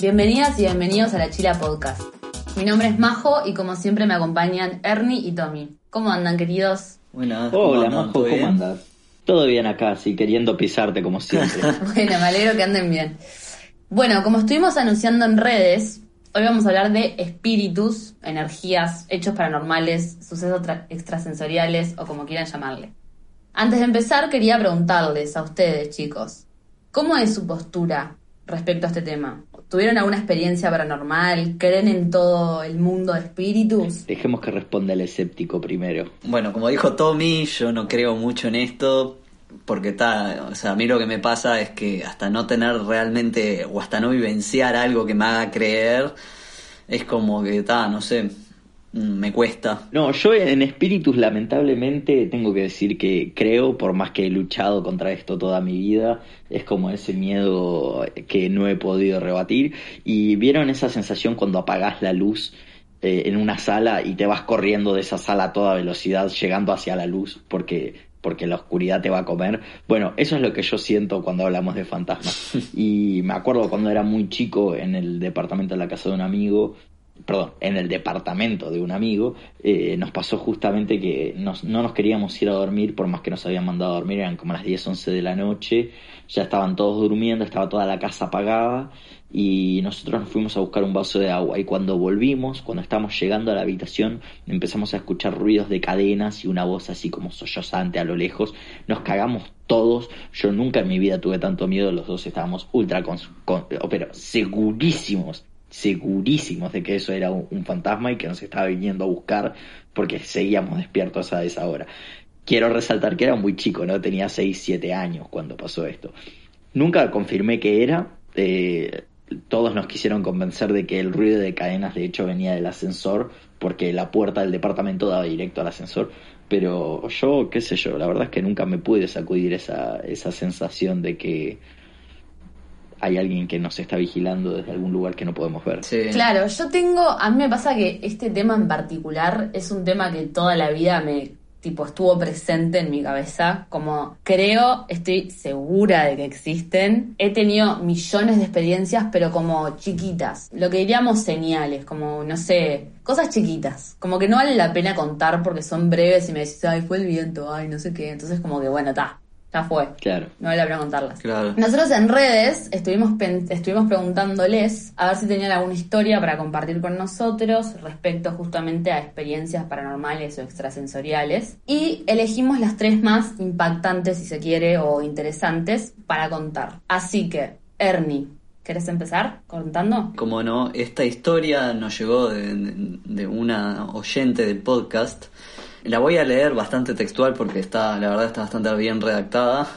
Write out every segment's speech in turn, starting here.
Bienvenidas y bienvenidos a la Chila Podcast. Mi nombre es Majo y como siempre me acompañan Ernie y Tommy. ¿Cómo andan, queridos? Buenas. ¿cómo Hola, andan? Majo, ¿Todo ¿cómo bien? andas? Todo bien acá, sí, queriendo pisarte como siempre. Bueno, me alegro que anden bien. Bueno, como estuvimos anunciando en redes, hoy vamos a hablar de espíritus, energías, hechos paranormales, sucesos tra- extrasensoriales o como quieran llamarle. Antes de empezar, quería preguntarles a ustedes, chicos, ¿cómo es su postura respecto a este tema? ¿Tuvieron alguna experiencia paranormal? ¿Creen en todo el mundo de espíritus? Dejemos que responda el escéptico primero. Bueno, como dijo Tommy, yo no creo mucho en esto porque está, o sea, a mí lo que me pasa es que hasta no tener realmente o hasta no vivenciar algo que me haga creer, es como que está, no sé, me cuesta. No, yo en espíritus lamentablemente tengo que decir que creo, por más que he luchado contra esto toda mi vida, es como ese miedo que no he podido rebatir. Y vieron esa sensación cuando apagás la luz eh, en una sala y te vas corriendo de esa sala a toda velocidad, llegando hacia la luz, porque porque la oscuridad te va a comer. Bueno, eso es lo que yo siento cuando hablamos de fantasmas. Y me acuerdo cuando era muy chico en el departamento de la casa de un amigo, perdón, en el departamento de un amigo, eh, nos pasó justamente que no nos queríamos ir a dormir, por más que nos habían mandado a dormir, eran como las 10, 11 de la noche, ya estaban todos durmiendo, estaba toda la casa apagada y nosotros nos fuimos a buscar un vaso de agua y cuando volvimos, cuando estábamos llegando a la habitación, empezamos a escuchar ruidos de cadenas y una voz así como sollozante a lo lejos, nos cagamos todos, yo nunca en mi vida tuve tanto miedo, los dos estábamos ultra, pero segurísimos segurísimos de que eso era un, fantasma y que nos estaba viniendo a buscar porque seguíamos despiertos a esa hora. Quiero resaltar que era muy chico, ¿no? Tenía 6, 7 años cuando pasó esto. Nunca confirmé que era. eh, todos nos quisieron convencer de que el ruido de cadenas de hecho venía del ascensor porque la puerta del departamento daba directo al ascensor. Pero yo, qué sé yo, la verdad es que nunca me pude sacudir esa, esa sensación de que hay alguien que nos está vigilando desde algún lugar que no podemos ver. Sí. Claro, yo tengo, a mí me pasa que este tema en particular es un tema que toda la vida me, tipo, estuvo presente en mi cabeza, como creo, estoy segura de que existen. He tenido millones de experiencias, pero como chiquitas, lo que diríamos señales, como, no sé, cosas chiquitas, como que no vale la pena contar porque son breves y me decís, ay, fue el viento, ay, no sé qué, entonces como que, bueno, está, ya fue. Claro. No vale la pena contarlas. Claro. Nosotros en redes estuvimos, estuvimos preguntándoles a ver si tenían alguna historia para compartir con nosotros respecto justamente a experiencias paranormales o extrasensoriales y elegimos las tres más impactantes, si se quiere, o interesantes para contar. Así que, Ernie, ¿querés empezar contando? Como no, esta historia nos llegó de, de una oyente del podcast. La voy a leer bastante textual porque está, la verdad está bastante bien redactada.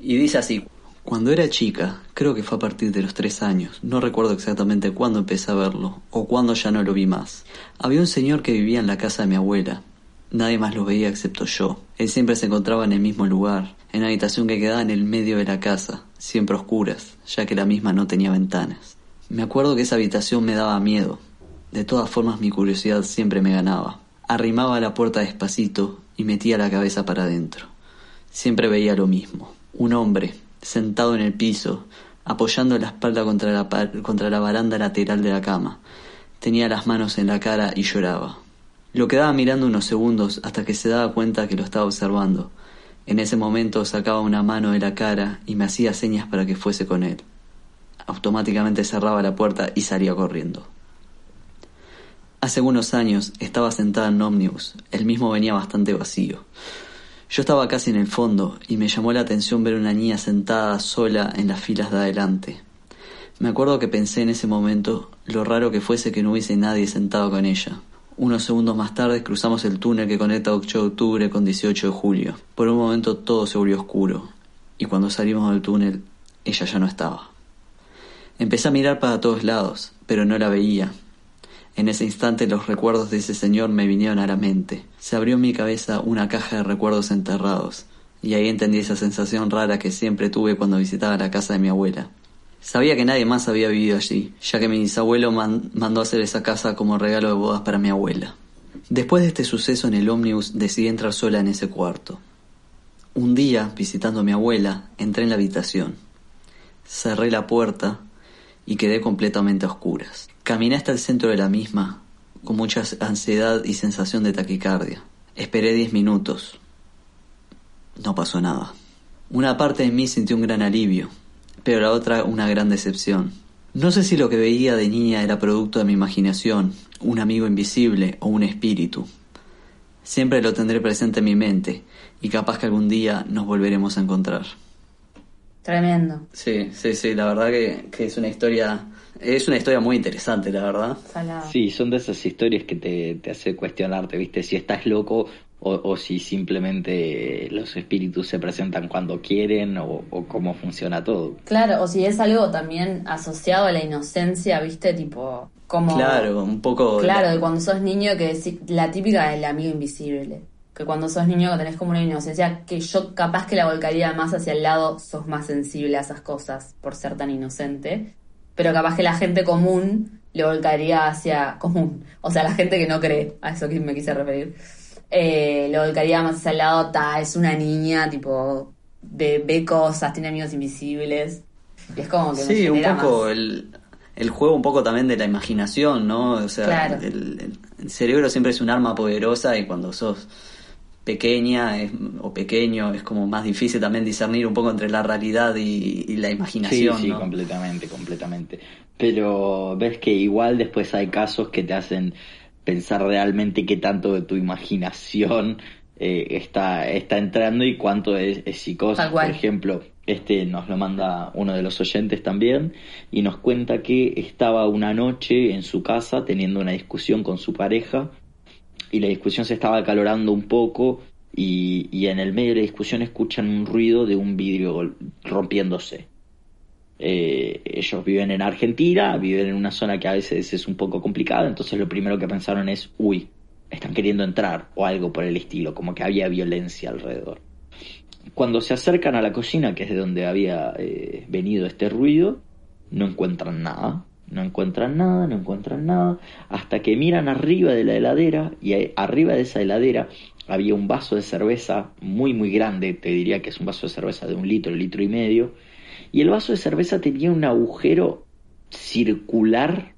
Y dice así. Cuando era chica, creo que fue a partir de los tres años, no recuerdo exactamente cuándo empecé a verlo, o cuándo ya no lo vi más. Había un señor que vivía en la casa de mi abuela. Nadie más lo veía excepto yo. Él siempre se encontraba en el mismo lugar, en la habitación que quedaba en el medio de la casa, siempre oscuras, ya que la misma no tenía ventanas. Me acuerdo que esa habitación me daba miedo. De todas formas mi curiosidad siempre me ganaba. Arrimaba la puerta despacito y metía la cabeza para adentro. Siempre veía lo mismo. Un hombre, sentado en el piso, apoyando la espalda contra la, contra la baranda lateral de la cama. Tenía las manos en la cara y lloraba. Lo quedaba mirando unos segundos hasta que se daba cuenta que lo estaba observando. En ese momento sacaba una mano de la cara y me hacía señas para que fuese con él. Automáticamente cerraba la puerta y salía corriendo. Hace unos años estaba sentada en ómnibus, el mismo venía bastante vacío. Yo estaba casi en el fondo y me llamó la atención ver una niña sentada sola en las filas de adelante. Me acuerdo que pensé en ese momento lo raro que fuese que no hubiese nadie sentado con ella. Unos segundos más tarde cruzamos el túnel que conecta 8 de octubre con 18 de julio. Por un momento todo se volvió oscuro y cuando salimos del túnel ella ya no estaba. Empecé a mirar para todos lados, pero no la veía. En ese instante los recuerdos de ese señor me vinieron a la mente. Se abrió en mi cabeza una caja de recuerdos enterrados, y ahí entendí esa sensación rara que siempre tuve cuando visitaba la casa de mi abuela. Sabía que nadie más había vivido allí, ya que mi bisabuelo man- mandó hacer esa casa como regalo de bodas para mi abuela. Después de este suceso en el ómnibus decidí entrar sola en ese cuarto. Un día, visitando a mi abuela, entré en la habitación. Cerré la puerta y quedé completamente a oscuras. Caminé hasta el centro de la misma, con mucha ansiedad y sensación de taquicardia. Esperé diez minutos. No pasó nada. Una parte de mí sintió un gran alivio, pero la otra una gran decepción. No sé si lo que veía de niña era producto de mi imaginación, un amigo invisible o un espíritu. Siempre lo tendré presente en mi mente y capaz que algún día nos volveremos a encontrar. Tremendo. Sí, sí, sí, la verdad que, que es una historia, es una historia muy interesante, la verdad. Salado. Sí, son de esas historias que te, te hace cuestionarte, ¿viste? Si estás loco o, o si simplemente los espíritus se presentan cuando quieren o, o cómo funciona todo. Claro, o si es algo también asociado a la inocencia, ¿viste? Tipo, como... Claro, un poco... Claro, la- de cuando sos niño, que decí- la típica del amigo invisible. Que cuando sos niño que tenés como una inocencia que yo capaz que la volcaría más hacia el lado, sos más sensible a esas cosas por ser tan inocente. Pero capaz que la gente común lo volcaría hacia común. O sea, la gente que no cree, a eso que me quise referir. Eh, lo volcaría más hacia el lado, ta, es una niña, tipo, ve, ve cosas, tiene amigos invisibles. Y es como que me Sí, un poco más. el, el juego un poco también de la imaginación, ¿no? O sea, Claro. el, el- el cerebro siempre es un arma poderosa y cuando sos pequeña es- o pequeño es como más difícil también discernir un poco entre la realidad y, y la Sí, imaginación, sí, ¿no? completamente, completamente. Pero ves que igual después hay casos que te hacen pensar realmente qué tanto de tu imaginación eh, está, está entrando y cuánto es, es psicosis. Tal cual. Por ejemplo, este nos lo manda uno de los oyentes también y nos cuenta que estaba una noche en su casa teniendo una discusión con su pareja y la discusión se estaba acalorando un poco y, en el medio de la discusión escuchan un ruido de un vidrio rompiéndose. Eh, ellos viven en Argentina, viven en una zona que a veces es un poco complicada, entonces lo primero que pensaron es, uy, están queriendo entrar o algo por el estilo, como que había violencia alrededor. Cuando se acercan a la cocina, que es de donde había eh, venido este ruido, no encuentran nada, no encuentran nada, no encuentran nada, hasta que miran arriba de la heladera y arriba de esa heladera había un vaso de cerveza muy muy grande, te diría que es un vaso de cerveza de un litro, litro y medio, y el vaso de cerveza tenía un agujero circular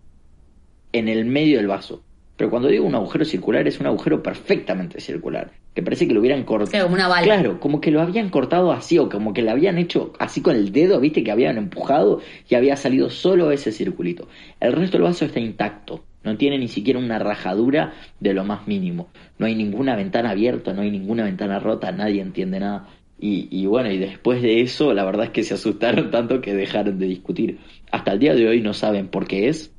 en el medio del vaso. Pero cuando digo un agujero circular es un agujero perfectamente circular, que parece que lo hubieran cortado. Claro, como una bala. Claro, como que lo habían cortado así o como que lo habían hecho así con el dedo, viste que habían empujado y había salido solo ese circulito. El resto del vaso está intacto, no tiene ni siquiera una rajadura de lo más mínimo. No hay ninguna ventana abierta, no hay ninguna ventana rota, nadie entiende nada. Y, y bueno, y después de eso, la verdad es que se asustaron tanto que dejaron de discutir. Hasta el día de hoy no saben por qué es,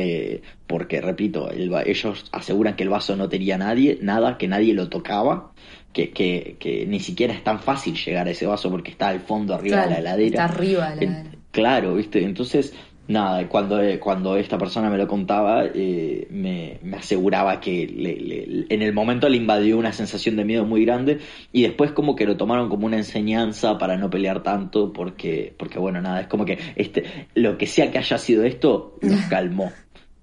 eh, porque repito, el ellos aseguran que el vaso no tenía nadie, nada, que nadie lo tocaba, que, que, que ni siquiera es tan fácil llegar a ese vaso porque está al fondo arriba Claro, de la heladera. está arriba de la heladera. claro, viste, entonces nada, cuando, eh, cuando esta persona me lo contaba, eh, me, me aseguraba que le- le- en el momento le invadió una sensación de miedo muy grande y después como que lo tomaron como una enseñanza para no pelear tanto porque, porque bueno, nada, es como que este, lo que sea que haya sido esto, los calmó.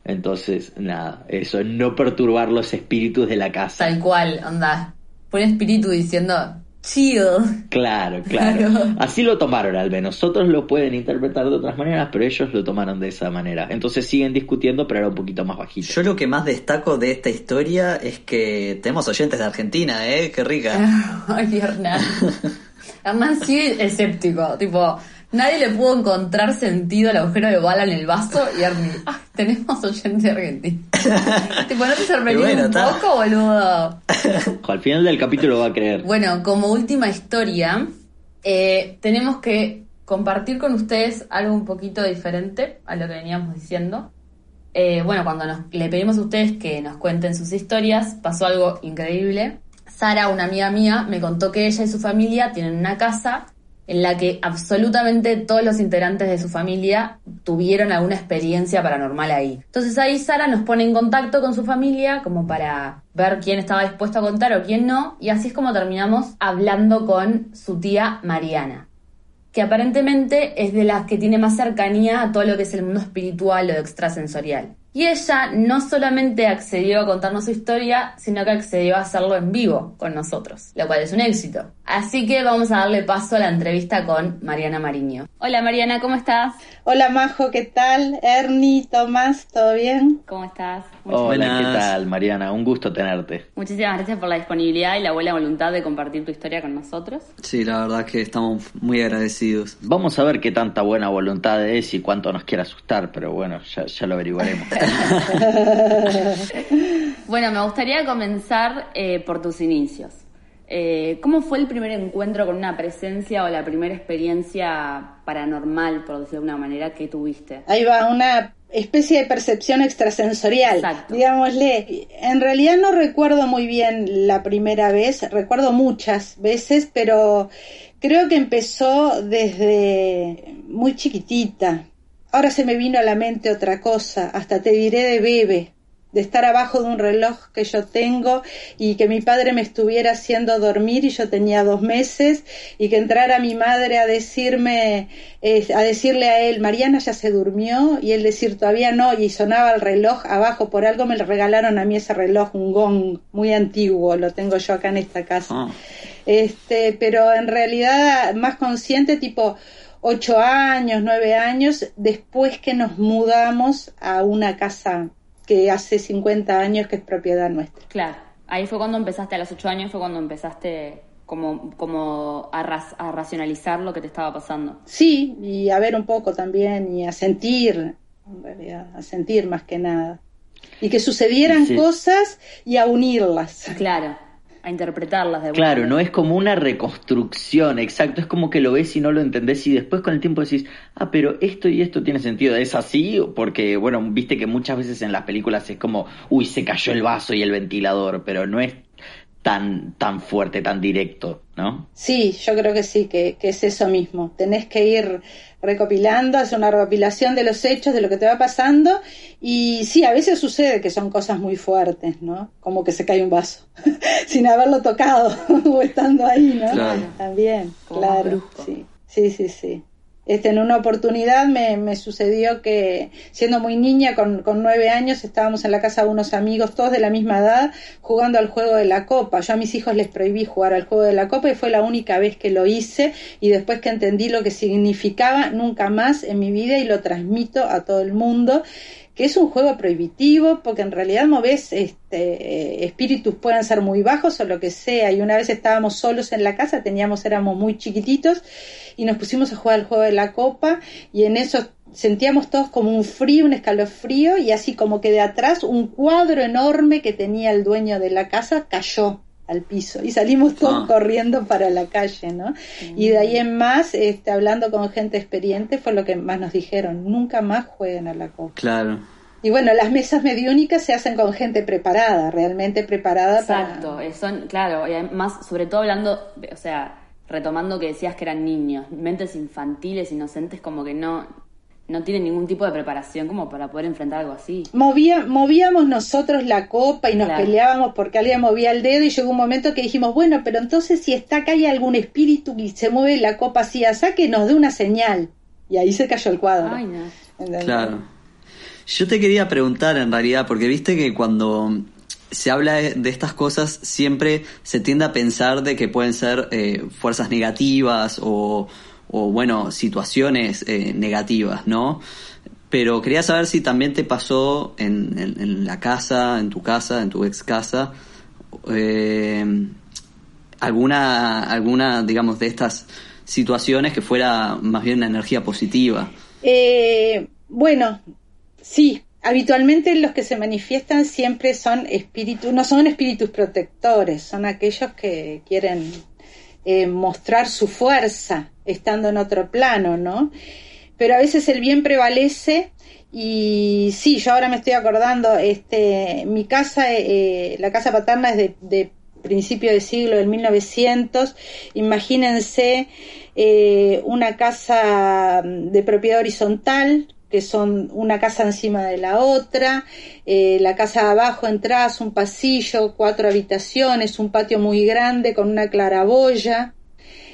Entonces, nada, eso, no perturbar los espíritus de la casa. Tal cual, onda. Fue un espíritu diciendo, chill. Claro, claro. Claro. Así lo tomaron al menos. Otros lo pueden interpretar de otras maneras, pero ellos lo tomaron de esa manera. Entonces siguen discutiendo, pero era un poquito más bajito. Yo lo que más destaco de esta historia es que tenemos oyentes de Argentina, ¿eh? Qué rica. Ay, Hernán. Hernán sigue escéptico. Tipo, nadie le pudo encontrar sentido al agujero de bala en el vaso y Ernie, ah, tenemos oyente argentino. tipo, ¿no te sorprendió bueno, un está. poco, boludo? Al final del capítulo va a creer. Bueno, como última historia, eh, tenemos que compartir con ustedes algo un poquito diferente a lo que veníamos diciendo. Eh, bueno, cuando nos- le pedimos a ustedes que nos cuenten sus historias, pasó algo increíble. Sara, una amiga mía, me contó que ella y su familia tienen una casa en la que absolutamente todos los integrantes de su familia tuvieron alguna experiencia paranormal ahí. Entonces ahí Sara nos pone en contacto con su familia como para ver quién estaba dispuesto a contar o quién no, y así es como terminamos hablando con su tía Mariana que aparentemente es de las que tiene más cercanía a todo lo que es el mundo espiritual o extrasensorial. Y ella no solamente accedió a contarnos su historia, sino que accedió a hacerlo en vivo con nosotros, lo cual es un éxito. Así que vamos a darle paso a la entrevista con Mariana Mariño. Hola Mariana, ¿cómo estás? Hola Majo, ¿qué tal? Ernie, Tomás, ¿todo bien? ¿Cómo estás? Hola, ¿qué tal Mariana? Un gusto tenerte. Muchísimas gracias por la disponibilidad y la buena voluntad de compartir tu historia con nosotros. Sí, la verdad que estamos muy agradecidos. Vamos a ver qué tanta buena voluntad es y cuánto nos quiere asustar, pero bueno, ya, ya lo averiguaremos. bueno, me gustaría comenzar eh, por tus inicios. Eh, ¿Cómo fue el primer encuentro con una presencia o la primera experiencia paranormal, por decirlo de una manera, que tuviste? Ahí va, una especie de percepción extrasensorial, Exacto. digámosle. En realidad no recuerdo muy bien la primera vez, recuerdo muchas veces, pero creo que empezó desde muy chiquitita. Ahora se me vino a la mente otra cosa, hasta te diré de bebé, de estar abajo de un reloj que yo tengo y que mi padre me estuviera haciendo dormir y yo tenía dos meses y que entrara mi madre a decirme, eh, a decirle a él, Mariana ya se durmió y él decir todavía no y sonaba el reloj abajo, por algo me regalaron a mí ese reloj, un gong muy antiguo, lo tengo yo acá en esta casa. Ah. Este, pero en realidad más consciente tipo ocho años, nueve años, después que nos mudamos a una casa que hace 50 años que es propiedad nuestra. Claro, ahí fue cuando empezaste, a los ocho años fue cuando empezaste como, como a, a, racionalizar lo que te estaba pasando. Sí, y a ver un poco también y a sentir, en realidad, a sentir más que nada. Y que sucedieran cosas y a unirlas. Claro a interpretarlas de Claro, no es como una reconstrucción, exacto, es como que lo ves y no lo entendés y después con el tiempo decís, ah, pero esto y esto tiene sentido, ¿es así? Porque, bueno, viste que muchas veces en las películas es como, uy, se cayó el vaso y el ventilador, pero no es tan, tan fuerte, tan directo, ¿no? Sí, yo creo que sí, que, que es eso mismo, tenés que ir recopilando, hace una recopilación de los hechos, de lo que te va pasando, y sí, a veces sucede que son cosas muy fuertes, ¿no? Como que se cae un vaso, sin haberlo tocado o estando ahí, ¿no? También, claro, sí, sí, sí, sí. Este, en una oportunidad me, me sucedió que, siendo muy niña, con, con, nueve años, estábamos en la casa de unos amigos, todos de la misma edad, jugando al juego de la copa. Yo a mis hijos les prohibí jugar al juego de la copa y fue la única vez que lo hice y después que entendí lo que significaba, nunca más en mi vida y lo transmito a todo el mundo que es un juego prohibitivo, porque en realidad no ves este, espíritus pueden ser muy bajos o lo que sea. Y una vez estábamos solos en la casa, teníamos, éramos muy chiquititos, y nos pusimos a jugar el juego de la copa, y en eso sentíamos todos como un frío, un escalofrío, y así como que de atrás un cuadro enorme que tenía el dueño de la casa cayó al piso y salimos todos ah. corriendo para la calle, ¿no? Y de ahí en más, este, hablando con gente experiente, fue lo que más nos dijeron, nunca más jueguen a la copa. Claro. Y bueno, las mesas mediúnicas se hacen con gente preparada, realmente preparada Exacto, son, claro, y además, sobre todo hablando, o sea, retomando que decías que eran niños, mentes infantiles, inocentes, como que no, no tiene ningún tipo de preparación como para poder enfrentar algo así. Movía, movíamos nosotros la copa y nos peleábamos porque alguien movía el dedo y llegó un momento que dijimos, bueno, pero entonces si está acá hay algún espíritu y se mueve la copa así, así que nos dé una señal. Y ahí se cayó el cuadro. Ay, no. Claro. Yo te quería preguntar en realidad, porque viste que cuando se habla de estas cosas siempre se tiende a pensar de que pueden ser eh, fuerzas negativas o o bueno, situaciones eh, negativas, ¿no? Pero quería saber si también te pasó en, en, la casa, en tu casa, en tu ex casa, eh, alguna, alguna, digamos, de estas situaciones que fuera más bien una energía positiva. Eh, bueno, sí, habitualmente los que se manifiestan siempre son espíritus, no son espíritus protectores, son aquellos que quieren eh, mostrar su fuerza estando en otro plano, ¿no? Pero a veces el bien prevalece y sí, yo ahora me estoy acordando, este, mi casa, eh, la casa paterna es de, de, principio de siglo, del 1900, imagínense eh, una casa de propiedad horizontal, que son una casa encima de la otra, eh, la casa de abajo entras, un pasillo, cuatro habitaciones, un patio muy grande con una claraboya,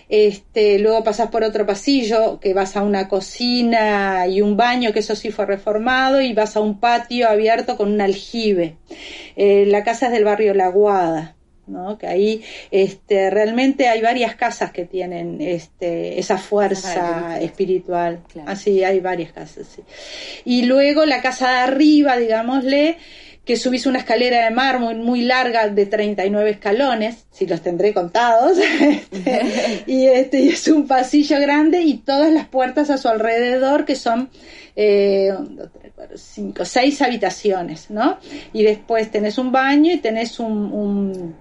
Este, luego pasas por otro pasillo que vas a una cocina y un baño, que eso sí fue reformado, y vas a un patio abierto con un aljibe. Eh, la casa es del barrio La Guada. ¿No? que ahí este, realmente hay varias casas que tienen este, esa fuerza espiritual. Así, hay varias casas. Sí. Y luego la casa de arriba, digámosle, que subís una escalera de mármol muy larga de 39 escalones, si los tendré contados, este, y, este, es un pasillo grande y todas las puertas a su alrededor que son eh, cinco, seis habitaciones, ¿no? Y después tenés un baño y tenés un, un,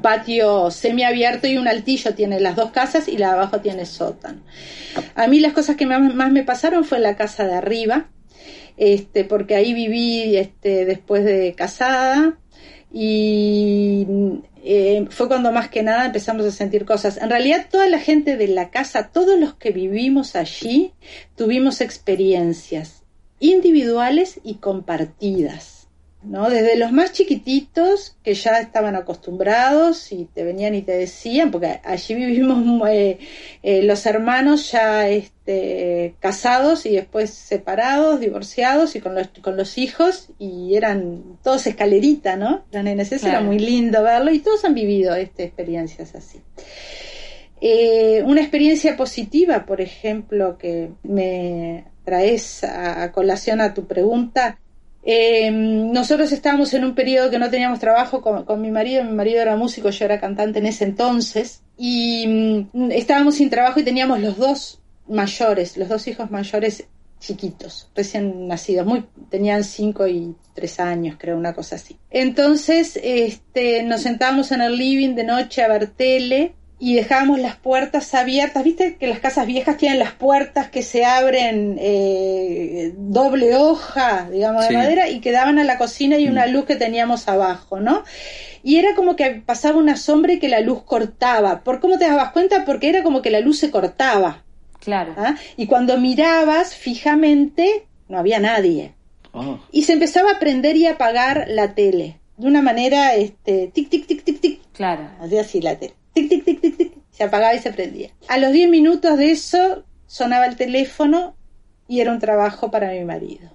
patio semiabierto y un altillo tiene las dos casas y la de abajo tiene sótano. A mí las cosas que más me pasaron fue la casa de arriba, este, porque ahí viví este, después de casada y eh, fue cuando más que nada empezamos a sentir cosas. En realidad toda la gente de la casa, todos los que vivimos allí, tuvimos experiencias individuales y compartidas. ¿No? Desde los más chiquititos que ya estaban acostumbrados y te venían y te decían, porque allí vivimos eh, eh, los hermanos ya este, casados y después separados, divorciados y con los, con los hijos y eran todos escalerita, ¿no? La NNC era muy lindo verlo y todos han vivido este, experiencias así. Eh, una experiencia positiva, por ejemplo, que me traes a colación a tu pregunta, eh, nosotros estábamos en un periodo que no teníamos trabajo con, mi marido, mi marido era músico, yo era cantante en ese entonces, y mm, estábamos sin trabajo y teníamos los dos mayores, los dos hijos mayores chiquitos, recién nacidos, muy, tenían cinco y tres años, creo, una cosa así. Entonces, este, nos sentábamos en el living de noche a ver tele y dejábamos las puertas abiertas. ¿Viste que las casas viejas tienen las puertas que se abren eh, doble hoja, digamos, de madera y que daban a la cocina y una mm. luz que teníamos abajo, ¿no? Y era como que pasaba una sombra y que la luz cortaba. ¿Por cómo te dabas cuenta? Porque era como que la luz se cortaba. Claro. ¿Ah? Y cuando mirabas fijamente, no había nadie. Oh. Y se empezaba a prender y apagar la tele. De una manera, este, tic, tic, tic, tic, tic. Claro. Hacía así la tele tic, tic, tic, tic, tic, se apagaba y se prendía. A los 10 minutos de eso sonaba el teléfono y era un trabajo para mi marido.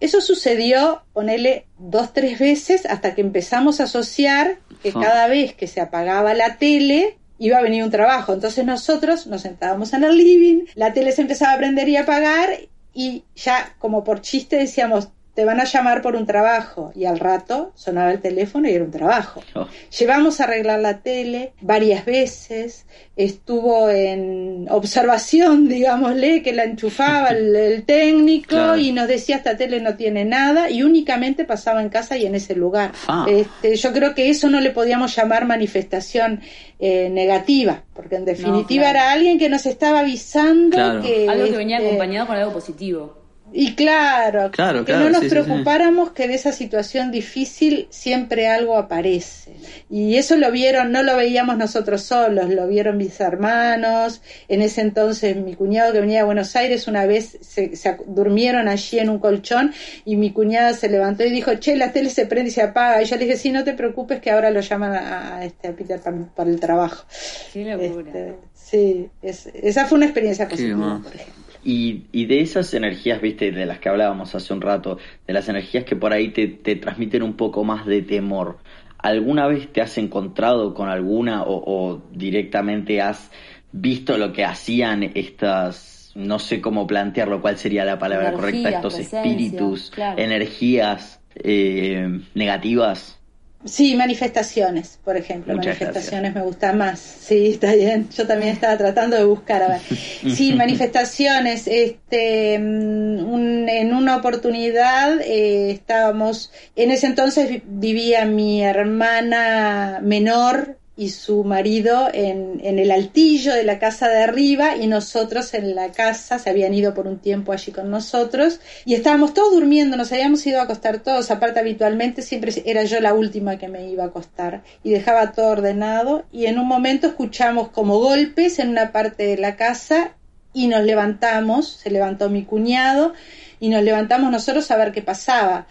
Eso sucedió, ponele, dos, tres veces hasta que empezamos a asociar que cada vez que se apagaba la tele iba a venir un trabajo. Entonces nosotros nos sentábamos en el living, la tele se empezaba a prender y a apagar y ya como por chiste decíamos, te van a llamar por un trabajo y al rato sonaba el teléfono y era un trabajo. Oh. Llevamos a arreglar la tele varias veces, estuvo en observación, digámosle, que la enchufaba el, técnico y nos decía esta tele no tiene nada y únicamente pasaba en casa y en ese lugar. Ah. Este, yo creo que eso no le podíamos llamar manifestación eh, negativa, porque en definitiva era alguien que nos estaba avisando que... Algo que venía este, acompañado con algo positivo. Y claro, que no nos preocupáramos que de esa situación difícil siempre algo aparece. Y eso lo vieron, no lo veíamos nosotros solos, lo vieron mis hermanos. En ese entonces mi cuñado que venía de Buenos Aires una vez se, durmieron allí en un colchón y mi cuñada se levantó y dijo, che, la tele se prende y se apaga. Y yo le dije, sí, no te preocupes que ahora lo llaman a, este, Peter para, el trabajo. Qué locura. Este, sí, esa fue una experiencia positiva, por ejemplo. Y, y, de esas energías, viste, de las que hablábamos hace un rato, de las energías que por ahí te, te transmiten un poco más de temor, ¿alguna vez te has encontrado con alguna o, directamente has visto lo que hacían estas, no sé cómo plantearlo, cuál sería la palabra correcta, estos espíritus, energías eh, negativas? Sí, manifestaciones, por ejemplo. manifestaciones me gusta más. Sí, está bien. Yo también estaba tratando de buscar. A ver. Sí, manifestaciones. Este, mm, en una oportunidad eh, estábamos. En ese entonces vivía mi hermana menor y su marido en, en, el altillo de la casa de arriba y nosotros en la casa, se habían ido por un tiempo allí con nosotros y estábamos todos durmiendo, nos habíamos ido a acostar todos, aparte habitualmente siempre era yo la última que me iba a acostar y dejaba todo ordenado y en un momento escuchamos como golpes en una parte de la casa y nos levantamos, se levantó mi cuñado y nos levantamos nosotros a ver qué pasaba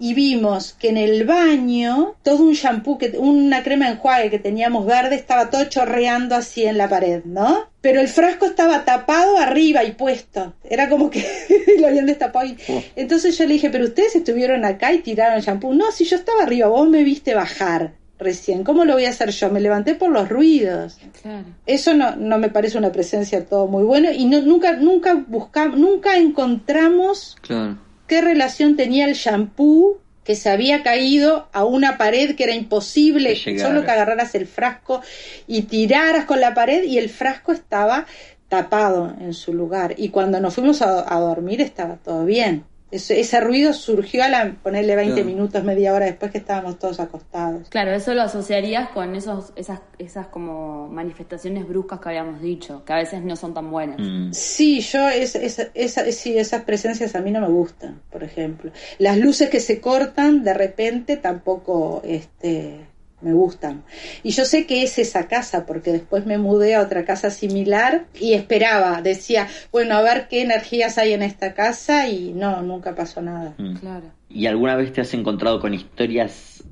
y vimos que en el baño todo un shampoo, que, una crema de enjuague que teníamos verde estaba todo chorreando así en la pared, ¿no? Pero el frasco estaba tapado arriba y puesto. Era como que lo habían destapado. Y... Oh. Entonces yo le dije, pero ustedes estuvieron acá y tiraron el shampoo. No, si yo estaba arriba, vos me viste bajar recién. ¿Cómo lo voy a hacer yo? Me levanté por los ruidos. Claro. Eso no, no me parece una presencia todo muy bueno y no, nunca, nunca buscamos, nunca encontramos Claro. Qué relación tenía el shampoo que se había caído a una pared que era imposible, Que solo que agarraras el frasco y tiraras con la pared y el frasco estaba tapado en su lugar. Y cuando nos fuimos a, a dormir estaba todo bien. Ese, ese ruido surgió a la, ponerle 20 Claro. minutos, media hora después que estábamos todos acostados. Claro, eso lo asociarías con esos, esas, esas como manifestaciones bruscas que habíamos dicho, que a veces no son tan buenas. Mm. Sí, yo es, esa- sí, esas presencias a mí no me gustan, por ejemplo. Las luces que se cortan de repente tampoco este, me gustan. Y yo sé que es esa casa, porque después me mudé a otra casa similar y esperaba, decía, bueno, a ver qué energías hay en esta casa y no, nunca pasó nada. Mm. Claro. ¿Y alguna vez te has encontrado con historias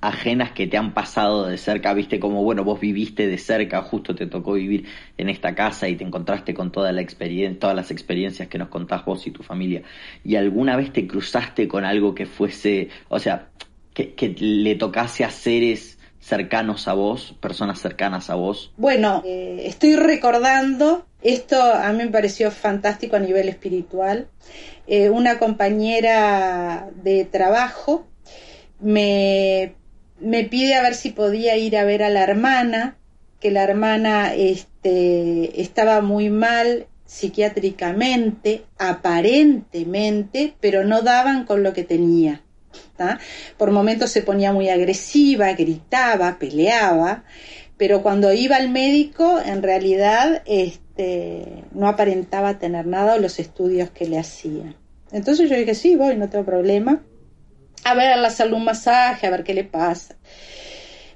ajenas que te han pasado de cerca? ¿Viste como, bueno, vos viviste de cerca, justo te tocó vivir en esta casa y te encontraste con toda la experiencia, todas las experiencias que nos contás vos y tu familia? ¿Y alguna vez te cruzaste con algo que fuese, o sea, que, le tocase a seres cercanos a vos, personas cercanas a vos? Bueno, eh, estoy recordando, esto a mí me pareció fantástico a nivel espiritual, eh, una compañera de trabajo me, me pide a ver si podía ir a ver a la hermana, que la hermana este, estaba muy mal psiquiátricamente, aparentemente, pero no daban con lo que tenía. Por momentos se ponía muy agresiva, gritaba, peleaba, pero cuando iba al médico, en realidad este, no aparentaba tener nada o los estudios que le hacían. Entonces yo dije, sí, voy, no tengo problema. A verla, hacerle un masaje, a ver qué le pasa.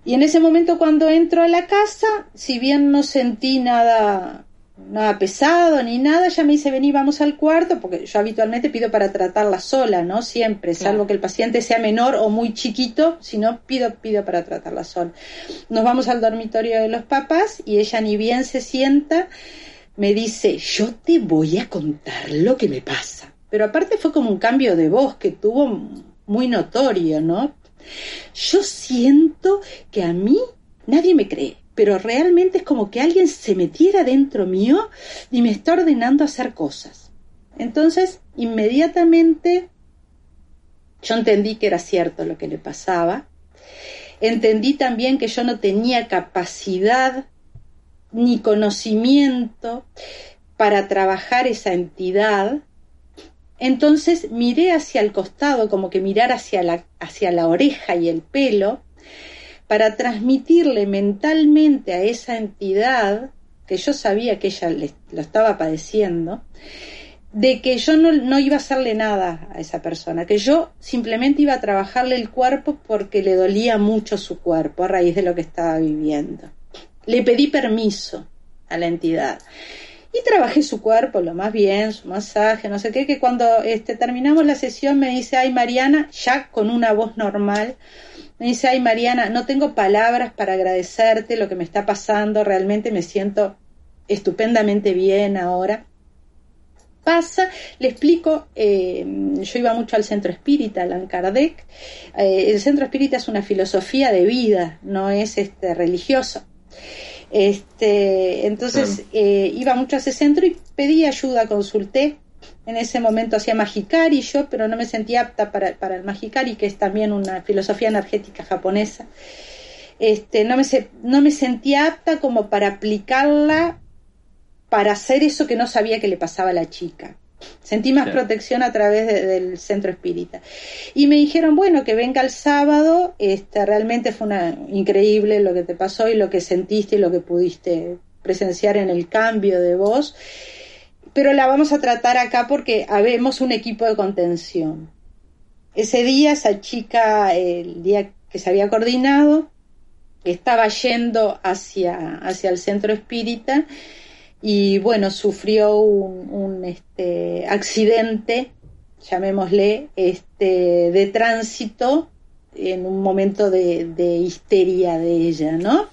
Y en ese momento cuando entro a la casa, si bien no sentí nada, nada pesado ni nada, ella me dice, vení, vamos al cuarto, porque yo habitualmente pido para tratarla sola, ¿no? Siempre, Claro. salvo que el paciente sea menor o muy chiquito, si no, pido, pido para tratarla sola. Nos vamos al dormitorio de los papás y ella ni bien se sienta, me dice, yo te voy a contar lo que me pasa. Pero aparte fue como un cambio de voz que tuvo muy notorio, ¿no? Yo siento que a mí nadie me cree, pero realmente es como que alguien se metiera dentro mío y me está ordenando hacer cosas. Entonces, inmediatamente yo entendí que era cierto lo que le pasaba. Entendí también que yo no tenía capacidad ni conocimiento para trabajar esa entidad. Entonces miré hacia el costado, como que mirar hacia la, hacia la oreja y el pelo, para transmitirle mentalmente a esa entidad, que yo sabía que ella le- lo estaba padeciendo, de que yo no, no iba a hacerle nada a esa persona, que yo simplemente iba a trabajarle el cuerpo porque le dolía mucho su cuerpo a raíz de lo que estaba viviendo. Le pedí permiso a la entidad y trabajé su cuerpo lo más bien, su masaje, no sé qué, que cuando este, terminamos la sesión me dice, ay Mariana, ya con una voz normal, me dice, ay Mariana, no tengo palabras para agradecerte lo que me está pasando, realmente me siento estupendamente bien ahora. Pasa, le explico, eh, yo iba mucho al centro espírita, Allan Kardec, eh, el centro espírita es una filosofía de vida, no es este, religioso. Este, entonces eh, iba mucho a ese centro y pedí ayuda, consulté. En ese momento hacía Magikari yo, pero no me sentía apta para, para el Magikari, que es también una filosofía energética japonesa. Este, no, me, se- no me sentía apta como para aplicarla para hacer eso que no sabía que le pasaba a la chica. Sentí más protección a través de- del centro espírita. Y me dijeron, bueno, que venga el sábado, este, realmente fue una, increíble lo que te pasó y lo que sentiste y lo que pudiste presenciar en el cambio de voz, pero la vamos a tratar acá porque habemos un equipo de contención. Ese día, esa chica, el día que se había coordinado, estaba yendo hacia, hacia el centro espírita y bueno, sufrió un, este, accidente llamémosle, este, de tránsito en un momento de, de histeria de ella, ¿no?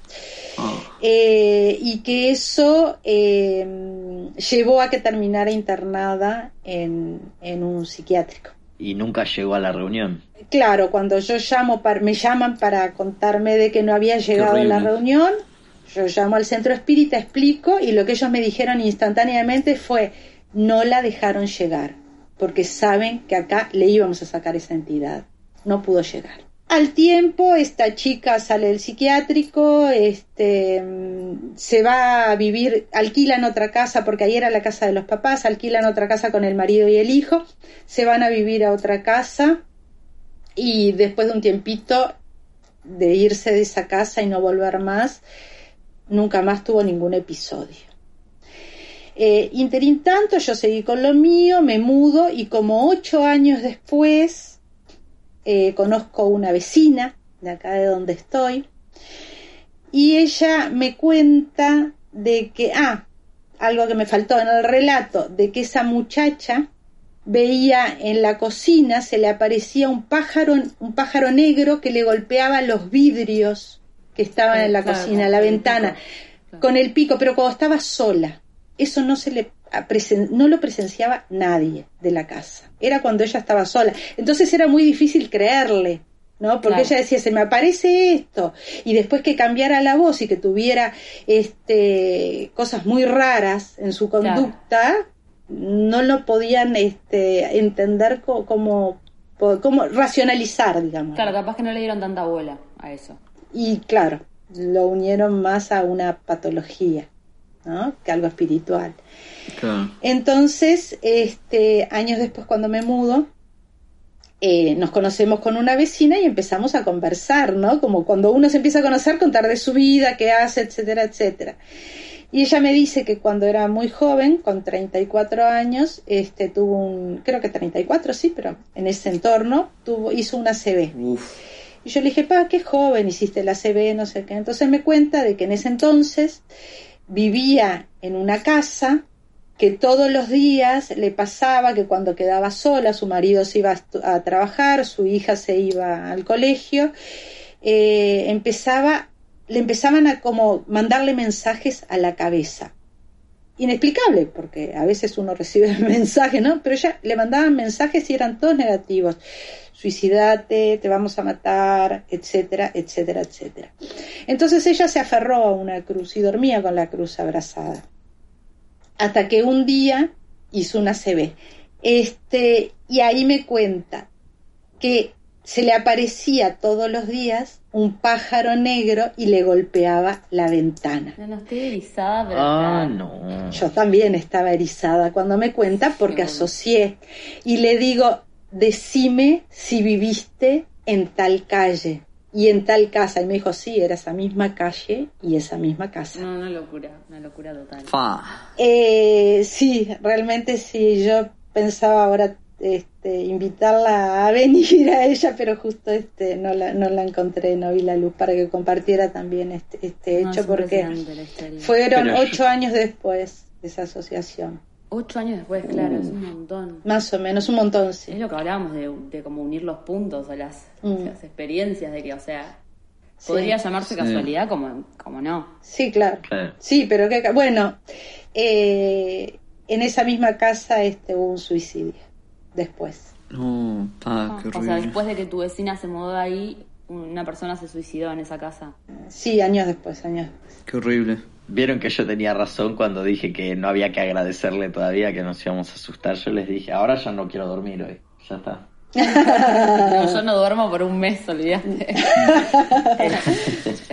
Ah. Eh, y que eso eh, llevó a que terminara internada en, en un psiquiátrico. Y nunca llegó a la reunión. Claro, cuando yo llamo, para, me llaman para contarme de que no había llegado a la reunión, yo llamo al centro espírita, explico y lo que ellos me dijeron instantáneamente fue no la dejaron llegar, porque saben que acá le íbamos a sacar esa entidad. No pudo llegar. Al tiempo, esta chica sale del psiquiátrico, este, mm, se va a vivir, alquilan otra casa, porque ahí era la casa de los papás, alquilan otra casa con el marido y el hijo, se van a vivir a otra casa y después de un tiempito de irse de esa casa y no volver más, nunca más tuvo ningún episodio. Eh, tanto, yo seguí con lo mío, me mudo y como ocho años después eh, conozco una vecina de acá de donde estoy y ella me cuenta de que, ah, algo que me faltó en el relato, de que esa muchacha veía en la cocina, se le aparecía un pájaro, un pájaro negro que le golpeaba los vidrios que estaban en la Claro, cocina, la ventana. Claro. con el pico, pero cuando estaba sola. Eso no se le no lo presenciaba nadie de la casa. Era cuando ella estaba sola. Entonces era muy difícil creerle, ¿no? Porque Claro. ella decía, se me aparece esto. Y después que cambiara la voz y que tuviera este cosas muy raras en su Claro. conducta, no lo podían este, entender co- como, como racionalizar, digamos. Claro, capaz que no le dieron tanta bola a eso. Y claro, lo unieron más a una patología, ¿no? Que algo espiritual. Claro. Entonces, este, años después cuando me mudo, eh, nos conocemos con una vecina y empezamos a conversar, ¿no? Como cuando uno se empieza a conocer, contar de su vida, qué hace, etcétera, etcétera. Y ella me dice que cuando era muy joven, con 34 años, este, tuvo un, creo que 34, sí, pero en ese entorno, tuvo, hizo una CB. Uf. Y yo le dije, pa, qué joven hiciste la CB, no sé qué. Entonces me cuenta de que en ese entonces vivía en una casa que todos los días le pasaba que cuando quedaba sola, su marido se iba a, trabajar, su hija se iba al colegio, eh, empezaba, le empezaban a como mandarle mensajes a la cabeza. Inexplicable, porque a veces uno recibe mensajes, ¿no? Pero ella le mandaban mensajes y eran todos negativos. Suicidate, te vamos a matar, etcétera, etcétera, etcétera. Entonces ella se aferró a una cruz y dormía con la cruz abrazada hasta que un día hizo una CB. Este, y ahí me cuenta que se le aparecía todos los días un pájaro negro y le golpeaba la ventana. No, no estoy erizada, pero. Ah, no. Yo también estaba erizada cuando me cuenta porque asocié y le digo, decime si viviste en tal calle y en tal casa. Y me dijo, sí, era esa misma calle y esa misma casa. No, una locura, una locura total. Fa. Eh, sí, realmente sí. Yo pensaba ahora este, invitarla a venir a ella, pero justo este no la, no la encontré, no vi la luz para que compartiera también este, este No, hecho, es porque fueron ocho años después de esa asociación. Ocho años después, claro, es un montón. Más o menos, un montón, sí. Es lo que hablábamos de, de como unir los puntos o las, Mm. las experiencias de que, o sea, Sí. podría llamarse Sí. casualidad como, como no. Sí, claro. Claro. Sí, pero que, bueno, eh, en esa misma casa este, hubo un suicidio después. No, pa, qué o sea, después de que tu vecina se mudó ahí, una persona se suicidó en esa casa. Sí, años después, años después. Qué horrible. Vieron que yo tenía razón cuando dije que no había que agradecerle todavía, que nos íbamos a asustar. Yo les dije, ahora ya no quiero dormir hoy. Ya está. No, yo no duermo por un mes, olvídate.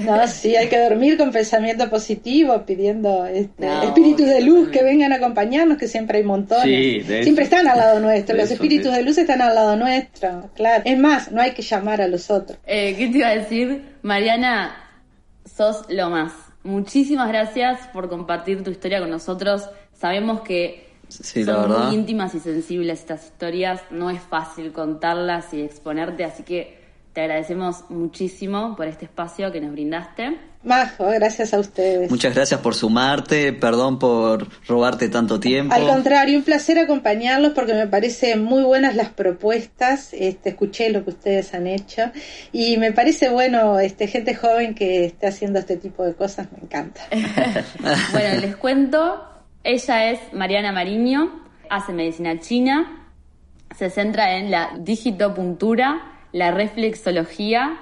No, sí, hay que dormir con pensamiento positivo, pidiendo este, No, espíritus de luz que vengan a acompañarnos, que siempre hay montones. Sí, siempre eso. están al lado nuestro, los eso, espíritus de de luz están al lado nuestro, claro. Es más, no hay que llamar a los otros. Eh, ¿Qué te iba a decir? Mariana, sos lo más. Muchísimas gracias por compartir tu historia con nosotros. Sabemos que Sí, son muy íntimas y sensibles estas historias. No es fácil contarlas y exponerte, así que te agradecemos muchísimo por este espacio que nos brindaste. Majo, gracias a ustedes. Muchas gracias por sumarte, perdón por robarte tanto tiempo. Al contrario, un placer acompañarlos porque me parecen muy buenas las propuestas. Este, escuché lo que ustedes han hecho y me parece bueno, este, gente joven que esté haciendo este tipo de cosas, me encanta. bueno, les cuento, ella es Mariana Mariño, hace medicina china, se centra en la digitopuntura, la reflexología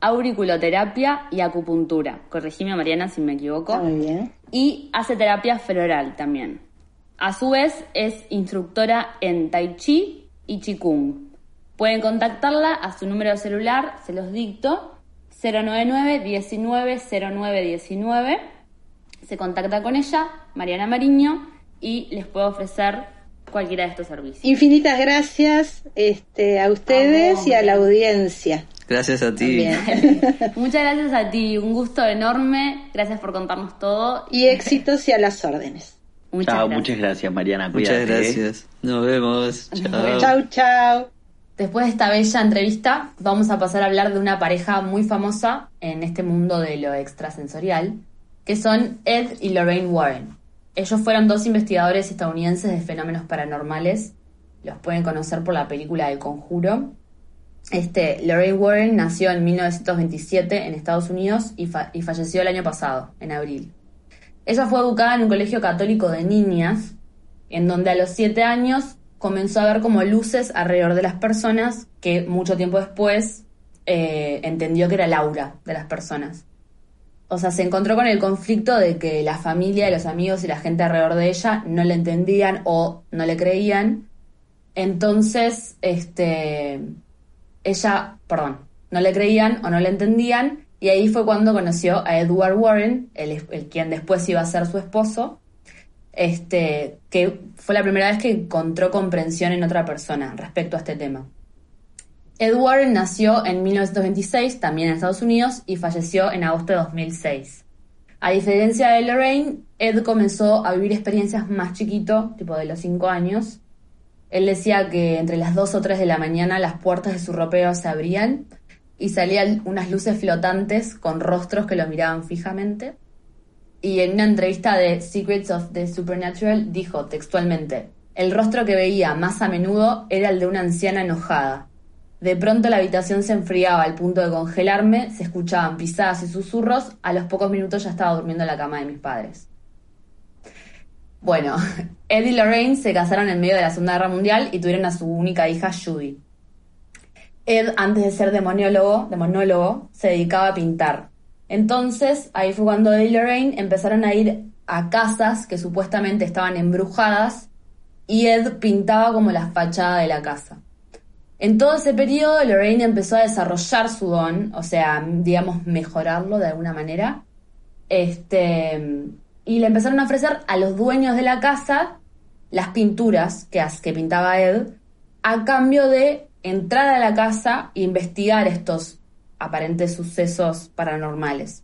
auriculoterapia y acupuntura. Corregime, Mariana, si me equivoco. Muy bien. Y hace terapia floral también. A su vez, es instructora en Tai Chi y Qigong. Pueden contactarla a su número de celular, se los dicto, 099 19 19. Se contacta con ella, Mariana Mariño, y les puedo ofrecer cualquiera de estos servicios. Infinitas gracias este, a ustedes y a la audiencia. Gracias a ti. Muchas gracias a ti, un gusto enorme. Gracias por contarnos todo. Y éxitos y a las órdenes. Muchas chao, gracias. muchas gracias Mariana. Muchas ¿eh? gracias. Nos vemos. Chao. Chao, chao. Después de esta bella entrevista, vamos a pasar a hablar de una pareja muy famosa en este mundo de lo extrasensorial, que son Ed y Lorraine Warren. Ellos fueron dos investigadores estadounidenses de fenómenos paranormales. Los pueden conocer por la película El Conjuro este, Lorraine Warren nació en 1927 en Estados Unidos y, falleció el año pasado, en abril. Ella fue educada en un colegio católico de niñas, en donde a los siete años comenzó a ver como luces alrededor de las personas que mucho tiempo después eh, entendió que era el aura de las personas. O sea, se encontró con el conflicto de que la familia, los amigos y la gente alrededor de ella no le entendían o no le creían. Entonces, este, ella, perdón, no le creían o no le entendían, y ahí fue cuando conoció a Edward Warren, el, quien después iba a ser su esposo, este, que fue la primera vez que encontró comprensión en otra persona respecto a este tema. Ed Warren nació en 1926, también en Estados Unidos, y falleció en agosto de 2006. A diferencia de Lorraine, Ed comenzó a vivir experiencias más chiquito, tipo de los 5 años, él decía que entre las 2 o 3 de la mañana las puertas de su ropero se abrían y salían unas luces flotantes con rostros que lo miraban fijamente. Y en una entrevista de Secrets of the Supernatural dijo textualmente, el rostro que veía más a menudo era el de una anciana enojada. De pronto la habitación se enfriaba al punto de congelarme, se escuchaban pisadas y susurros, a los pocos minutos ya estaba durmiendo en la cama de mis padres. Bueno, Ed y Lorraine se casaron en medio de la Segunda Guerra Mundial y tuvieron a su única hija Judy. Ed, antes de ser demonólogo, demonólogo, se dedicaba a pintar. Entonces, ahí fue cuando Ed y Lorraine empezaron a ir a casas que supuestamente estaban embrujadas y Ed pintaba como la fachada de la casa. En todo ese periodo, Lorraine empezó a desarrollar su don, o sea, digamos, mejorarlo de alguna manera. Este, y le empezaron a ofrecer a los dueños de la casa las pinturas que, que pintaba Ed a cambio de entrar a la casa e investigar estos aparentes sucesos paranormales.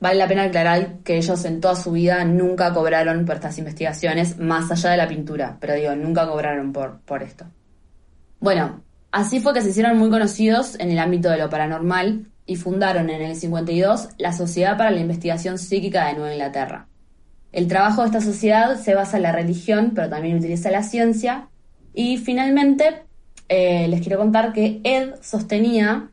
Vale la pena aclarar que ellos en toda su vida nunca cobraron por estas investigaciones, más allá de la pintura, pero digo, nunca cobraron por, por esto. Bueno, así fue que se hicieron muy conocidos en el ámbito de lo paranormal y fundaron en el 52 la Sociedad para la Investigación Psíquica de Nueva Inglaterra. El trabajo de esta sociedad se basa en la religión, pero también utiliza la ciencia. Y finalmente, eh, les quiero contar que Ed sostenía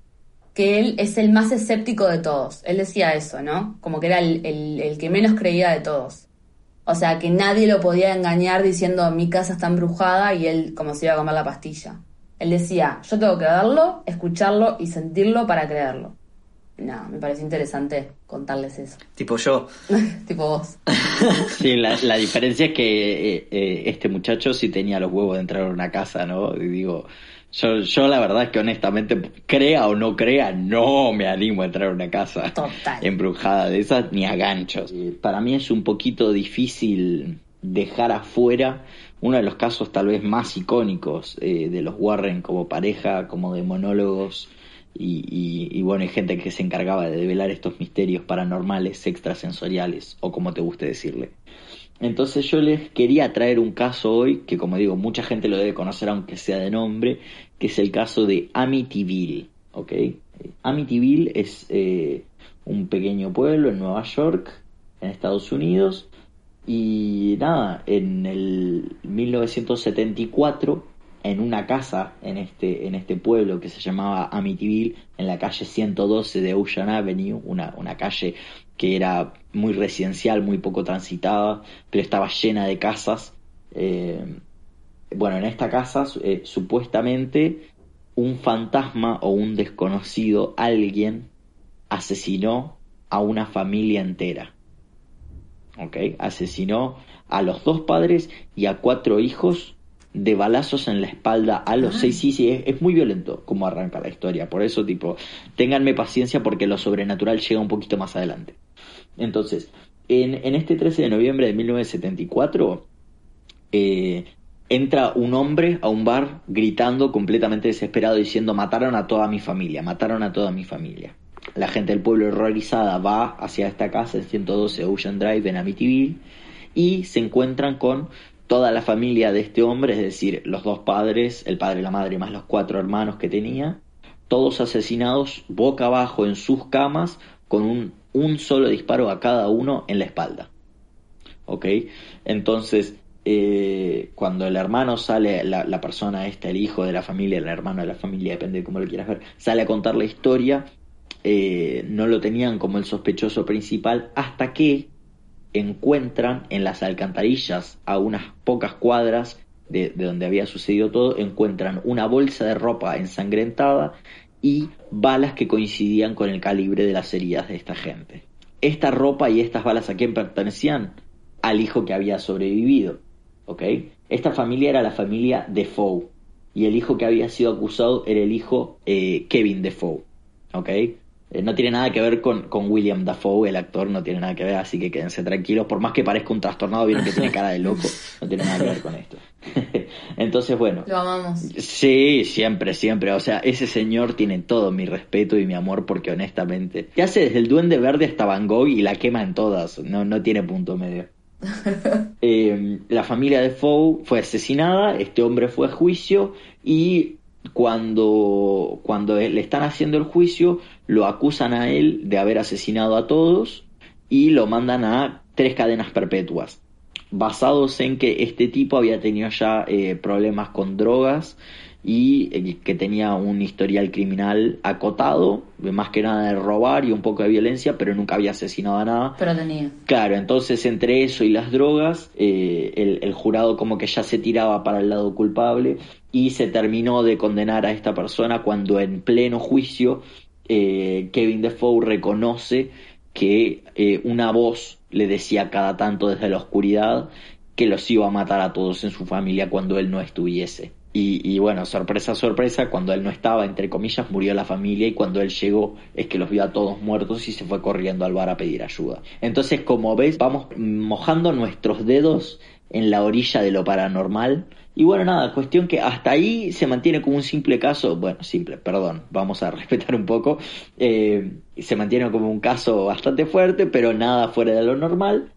que él es el más escéptico de todos. Él decía eso, ¿no? Como que era el, que menos creía de todos. O sea, que nadie lo podía engañar diciendo mi casa está embrujada y él como se iba a comer la pastilla. Él decía, yo tengo que verlo, escucharlo y sentirlo para creerlo nada, me parece interesante contarles eso. Tipo yo. tipo vos. sí, la, diferencia es que eh, eh, este muchacho sí tenía los huevos de entrar a una casa, ¿no? Y digo, yo, yo la verdad es que honestamente, crea o no crea, no me animo a entrar a una casa embrujada de esas ni a ganchos. Para mí es un poquito difícil dejar afuera uno de los casos tal vez más icónicos eh, de los Warren como pareja, como de monólogos y, bueno, hay gente que se encargaba de develar estos misterios paranormales, extrasensoriales, o como te guste decirle. Entonces yo les quería traer un caso hoy, que como digo, mucha gente lo debe conocer aunque sea de nombre, que es el caso de Amityville. Amityville es eh, un pequeño pueblo en Nueva York, en Estados Unidos, y nada, en el 1974, en una casa en este, en este pueblo que se llamaba Amityville, en la calle 112 de Ocean Avenue, una, una calle que era muy residencial, muy poco transitada, pero estaba llena de casas. Eh, bueno, en esta casa eh, supuestamente un fantasma o un desconocido, alguien, asesinó a una familia entera. ¿Ok? Asesinó a los dos padres y a cuatro hijos de balazos en la espalda a los seis. Sí, sí, es, muy violento como arranca la historia. Por eso, tipo, ténganme paciencia porque lo sobrenatural llega un poquito más adelante. Entonces, en, en este 13 de noviembre de 1974, eh, entra un hombre a un bar gritando completamente desesperado diciendo mataron a toda mi familia, mataron a toda mi familia. La gente del pueblo horrorizada va hacia esta casa en 112 Ocean Drive en Amityville y se encuentran con toda la familia de este hombre, es decir, los dos padres, el padre y la madre más los cuatro hermanos que tenía, todos asesinados boca abajo en sus camas con un, un solo disparo a cada uno en la espalda. ¿Ok? Entonces, eh, cuando el hermano sale, la, persona esta, el hijo de la familia, el hermano de la familia, depende de cómo lo quieras ver, sale a contar la historia, eh, no lo tenían como el sospechoso principal hasta que encuentran en las alcantarillas a unas pocas cuadras de, de donde había sucedido todo, encuentran una bolsa de ropa ensangrentada y balas que coincidían con el calibre de las heridas de esta gente. Esta ropa y estas balas a quién pertenecían? Al hijo que había sobrevivido. Esta familia era la familia Defoe y el hijo que había sido acusado era el hijo eh, Kevin Defoe, ¿ok? Eh, no tiene nada que ver con, con, William Dafoe, el actor, no tiene nada que ver, así que quédense tranquilos. Por más que parezca un trastornado, viene que tiene cara de loco, no tiene nada que ver con esto. Entonces, bueno. Lo amamos. Sí, siempre, siempre. O sea, ese señor tiene todo mi respeto y mi amor porque honestamente... Te hace desde el Duende Verde hasta Van Gogh y la quema en todas. No, no tiene punto medio. Eh, la familia de Foe fue asesinada, este hombre fue a juicio y cuando, cuando le están haciendo el juicio lo acusan a él de haber asesinado a todos y lo mandan a tres cadenas perpetuas, basados en que este tipo había tenido ya eh, problemas con drogas y que tenía un historial criminal acotado, más que nada de robar y un poco de violencia, pero nunca había asesinado a nada. Pero tenía. Claro, entonces entre eso y las drogas, eh, el, jurado como que ya se tiraba para el lado culpable y se terminó de condenar a esta persona cuando en pleno juicio eh, Kevin Defoe reconoce que eh, una voz le decía cada tanto desde la oscuridad que los iba a matar a todos en su familia cuando él no estuviese. Y, bueno, sorpresa, sorpresa, cuando él no estaba, entre comillas, murió la familia y cuando él llegó es que los vio a todos muertos y se fue corriendo al bar a pedir ayuda. Entonces, como ves, vamos mojando nuestros dedos en la orilla de lo paranormal. Y bueno, nada, cuestión que hasta ahí se mantiene como un simple caso, bueno, simple, perdón, vamos a respetar un poco, eh, se mantiene como un caso bastante fuerte, pero nada fuera de lo normal.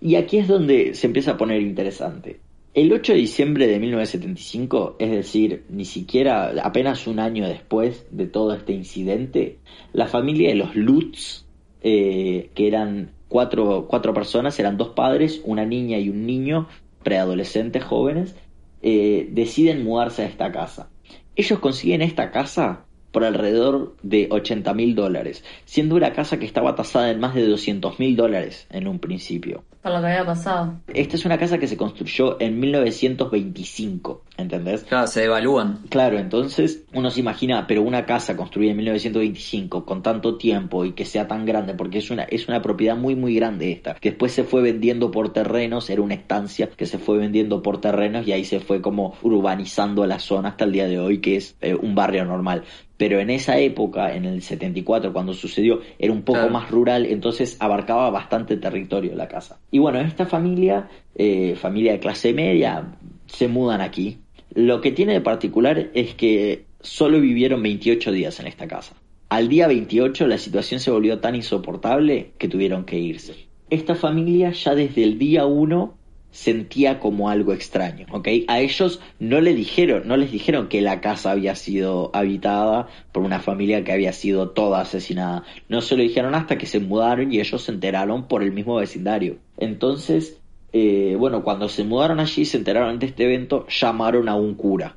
Y aquí es donde se empieza a poner interesante. El 8 de diciembre de 1975, es decir, ni siquiera apenas un año después de todo este incidente, la familia de los Lutz, eh, que eran cuatro, cuatro, personas, eran dos padres, una niña y un niño, preadolescentes jóvenes, eh, deciden mudarse a esta casa. Ellos consiguen esta casa por alrededor de 80 mil dólares, siendo una casa que estaba tasada en más de 200 mil dólares en un principio. Por lo que había pasado. Esta es una casa que se construyó en 1925, ¿entendés? Claro, se evalúan. Claro, entonces uno se imagina, pero una casa construida en 1925 con tanto tiempo y que sea tan grande, porque es una, es una propiedad muy muy grande esta, que después se fue vendiendo por terrenos, era una estancia que se fue vendiendo por terrenos y ahí se fue como urbanizando la zona hasta el día de hoy, que es eh, un barrio normal pero en esa época, en el 74, cuando sucedió, era un poco más rural, entonces abarcaba bastante territorio la casa. Y bueno, esta familia, eh, familia de clase media, se mudan aquí. Lo que tiene de particular es que solo vivieron 28 días en esta casa. Al día 28 la situación se volvió tan insoportable que tuvieron que irse. Esta familia ya desde el día 1 sentía como algo extraño, ¿ok? A ellos no le dijeron, no les dijeron que la casa había sido habitada por una familia que había sido toda asesinada. No se lo dijeron hasta que se mudaron y ellos se enteraron por el mismo vecindario. Entonces, eh, bueno, cuando se mudaron allí, se enteraron de este evento, llamaron a un cura.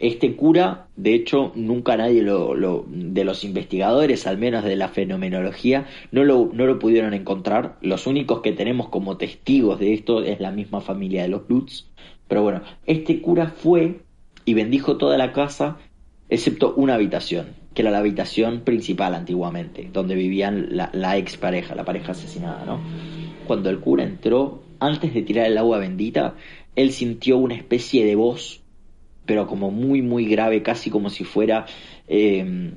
Este cura, de hecho, nunca nadie lo, de los investigadores, al menos de la fenomenología, no lo, no lo pudieron encontrar. Los únicos que tenemos como testigos de esto es la misma familia de los Lutz. Pero bueno, este cura fue y bendijo toda la casa, excepto una habitación, que era la habitación principal antiguamente, donde vivían la, la expareja, la pareja asesinada, ¿no? Cuando el cura entró, antes de tirar el agua bendita, él sintió una especie de voz pero como muy, muy grave, casi como si fuera... Eh,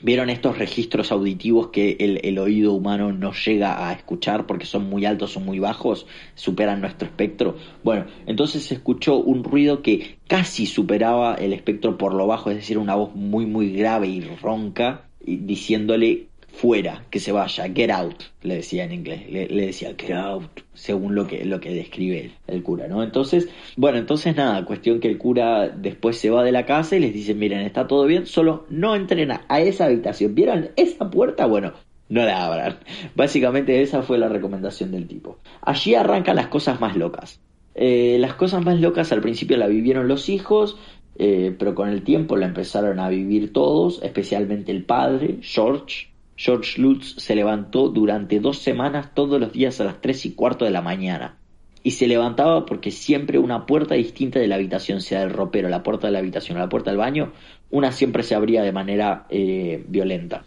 ¿Vieron estos registros auditivos que el, el, oído humano no llega a escuchar porque son muy altos o muy bajos? Superan nuestro espectro. Bueno, entonces se escuchó un ruido que casi superaba el espectro por lo bajo, es decir, una voz muy, muy grave y ronca, diciéndole fuera, que se vaya, get out, le decía en inglés, le, decía get out, según lo que, lo que describe el, cura, ¿no? Entonces, bueno, entonces nada, cuestión que el cura después se va de la casa y les dice, miren, está todo bien, solo no entren a, esa habitación, ¿vieron esa puerta? Bueno, no la abran. Básicamente esa fue la recomendación del tipo. Allí arrancan las cosas más locas. Eh, las cosas más locas al principio la vivieron los hijos, eh, pero con el tiempo la empezaron a vivir todos, especialmente el padre, George, George Lutz se levantó durante dos semanas todos los días a las tres y cuarto de la mañana. Y se levantaba porque siempre una puerta distinta de la habitación, sea el ropero, la puerta de la habitación o la puerta del baño, una siempre se abría de manera eh, violenta.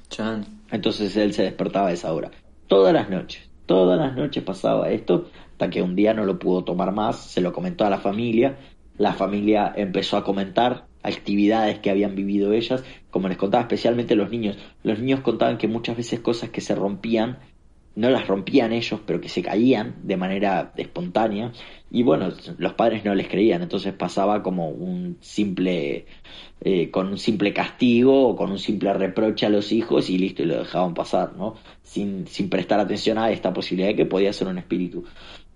Entonces él se despertaba a esa hora. Todas las noches, todas las noches pasaba esto, hasta que un día no lo pudo tomar más, se lo comentó a la familia, la familia empezó a comentar actividades que habían vivido ellas, como les contaba especialmente los niños. Los niños contaban que muchas veces cosas que se rompían, no las rompían ellos, pero que se caían de manera espontánea. Y bueno, los padres no les creían, entonces pasaba como un simple, eh, con un simple castigo o con un simple reproche a los hijos y listo, y lo dejaban pasar, ¿no? Sin, sin prestar atención a esta posibilidad de que podía ser un espíritu.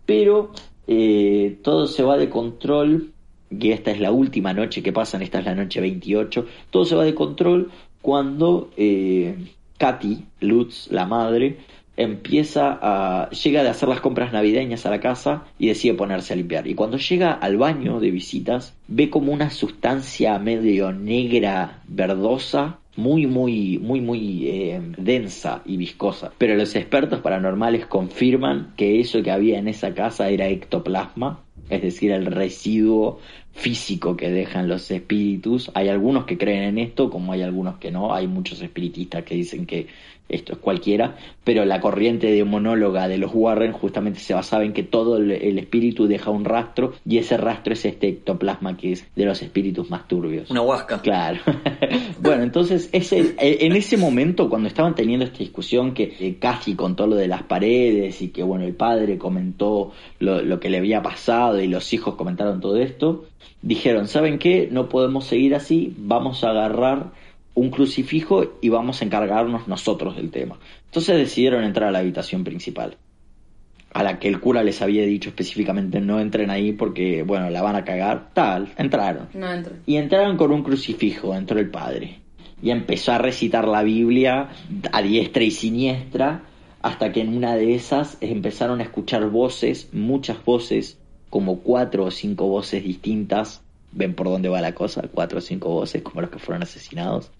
Pero eh, todo se va de control que esta es la última noche que pasan, esta es la noche 28, todo se va de control cuando eh, Katy, Lutz, la madre, empieza a llega de hacer las compras navideñas a la casa y decide ponerse a limpiar. Y cuando llega al baño de visitas ve como una sustancia medio negra verdosa muy muy muy muy eh, densa y viscosa. Pero los expertos paranormales confirman que eso que había en esa casa era ectoplasma es decir, el residuo físico que dejan los espíritus. Hay algunos que creen en esto, como hay algunos que no. Hay muchos espiritistas que dicen que esto es cualquiera, pero la corriente de monóloga de los Warren justamente se basaba en que todo el, espíritu deja un rastro y ese rastro es este ectoplasma que es de los espíritus más turbios. Una huasca. Claro. bueno, entonces ese, en ese momento cuando estaban teniendo esta discusión que eh, casi contó lo de las paredes y que bueno, el padre comentó lo, lo que le había pasado y los hijos comentaron todo esto, dijeron, ¿saben qué? No podemos seguir así, vamos a agarrar un crucifijo y vamos a encargarnos nosotros del tema. Entonces decidieron entrar a la habitación principal, a la que el cura les había dicho específicamente no entren ahí porque, bueno, la van a cagar. Tal, entraron. No Y entraron con un crucifijo, entró el padre. Y empezó a recitar la Biblia a diestra y siniestra, hasta que en una de esas empezaron a escuchar voces, muchas voces, como cuatro o cinco voces distintas, ven por dónde va la cosa, cuatro o cinco voces como los que fueron asesinados.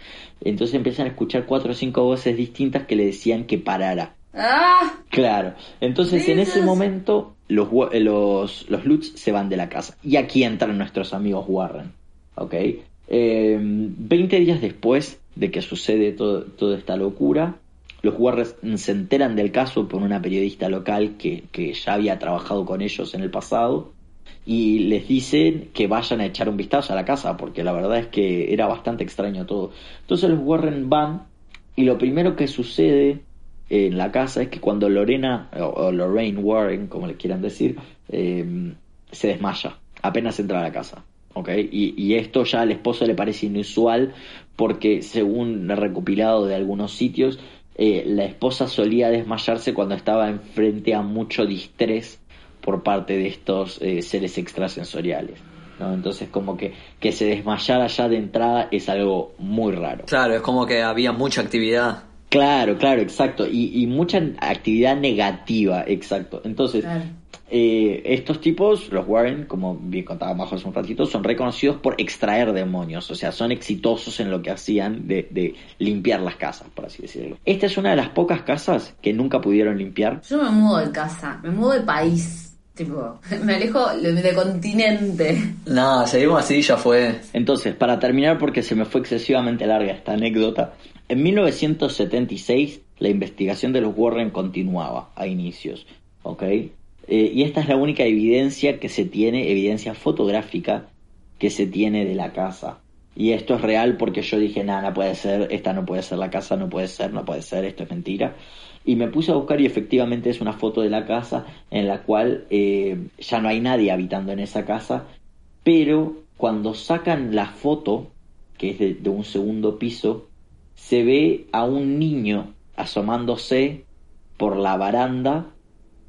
Entonces empiezan a escuchar cuatro o cinco voces distintas que le decían que parara. ¡Ah! Claro. Entonces en ese momento los, los, los Lutz se van de la casa. Y aquí entran nuestros amigos Warren. ¿Ok? Eh, veinte días después de que sucede toda esta locura, los Warren se enteran del caso por una periodista local que, que ya había trabajado con ellos en el pasado y les dicen que vayan a echar un vistazo a la casa, porque la verdad es que era bastante extraño todo. Entonces los Warren van y lo primero que sucede en la casa es que cuando Lorena, o, Lorraine Warren, como le quieran decir, em, se desmaya, apenas entra a la casa. ¿okay? Y, esto ya al esposo le parece inusual porque según recopilado de algunos sitios, eh, la esposa solía desmayarse cuando estaba enfrente a mucho distrés por parte de estos eh, seres extrasensoriales. ¿no? Entonces como que, que se desmayara ya de entrada es algo muy raro. Claro, es como que había mucha actividad. Claro, claro, exacto. Y, y mucha actividad negativa, exacto. Entonces, Claro. eh, estos tipos, los Warren, como bien contaba Majo hace un ratito, son reconocidos por extraer demonios, o sea, son exitosos en lo que hacían de, de limpiar las casas, por así decirlo. Esta es una de las pocas casas que nunca pudieron limpiar. Yo me mudo de casa, me mudo de país. Tipo, me alejo de, de continente. No, seguimos así, ya fue. Entonces, para terminar, porque se me fue excesivamente larga esta anécdota, en 1976 la investigación de los Warren continuaba a inicios, ¿ok? Eh, y esta es la única evidencia que se tiene, evidencia fotográfica que se tiene de la casa. Y esto es real porque yo dije, nada, no puede ser, esta no puede ser la casa, no puede ser, no puede ser, esto es mentira. Y me puse a buscar y efectivamente es una foto de la casa en la cual eh, ya no hay nadie habitando en esa casa, pero cuando sacan la foto, que es de, de un segundo piso, se ve a un niño asomándose por la baranda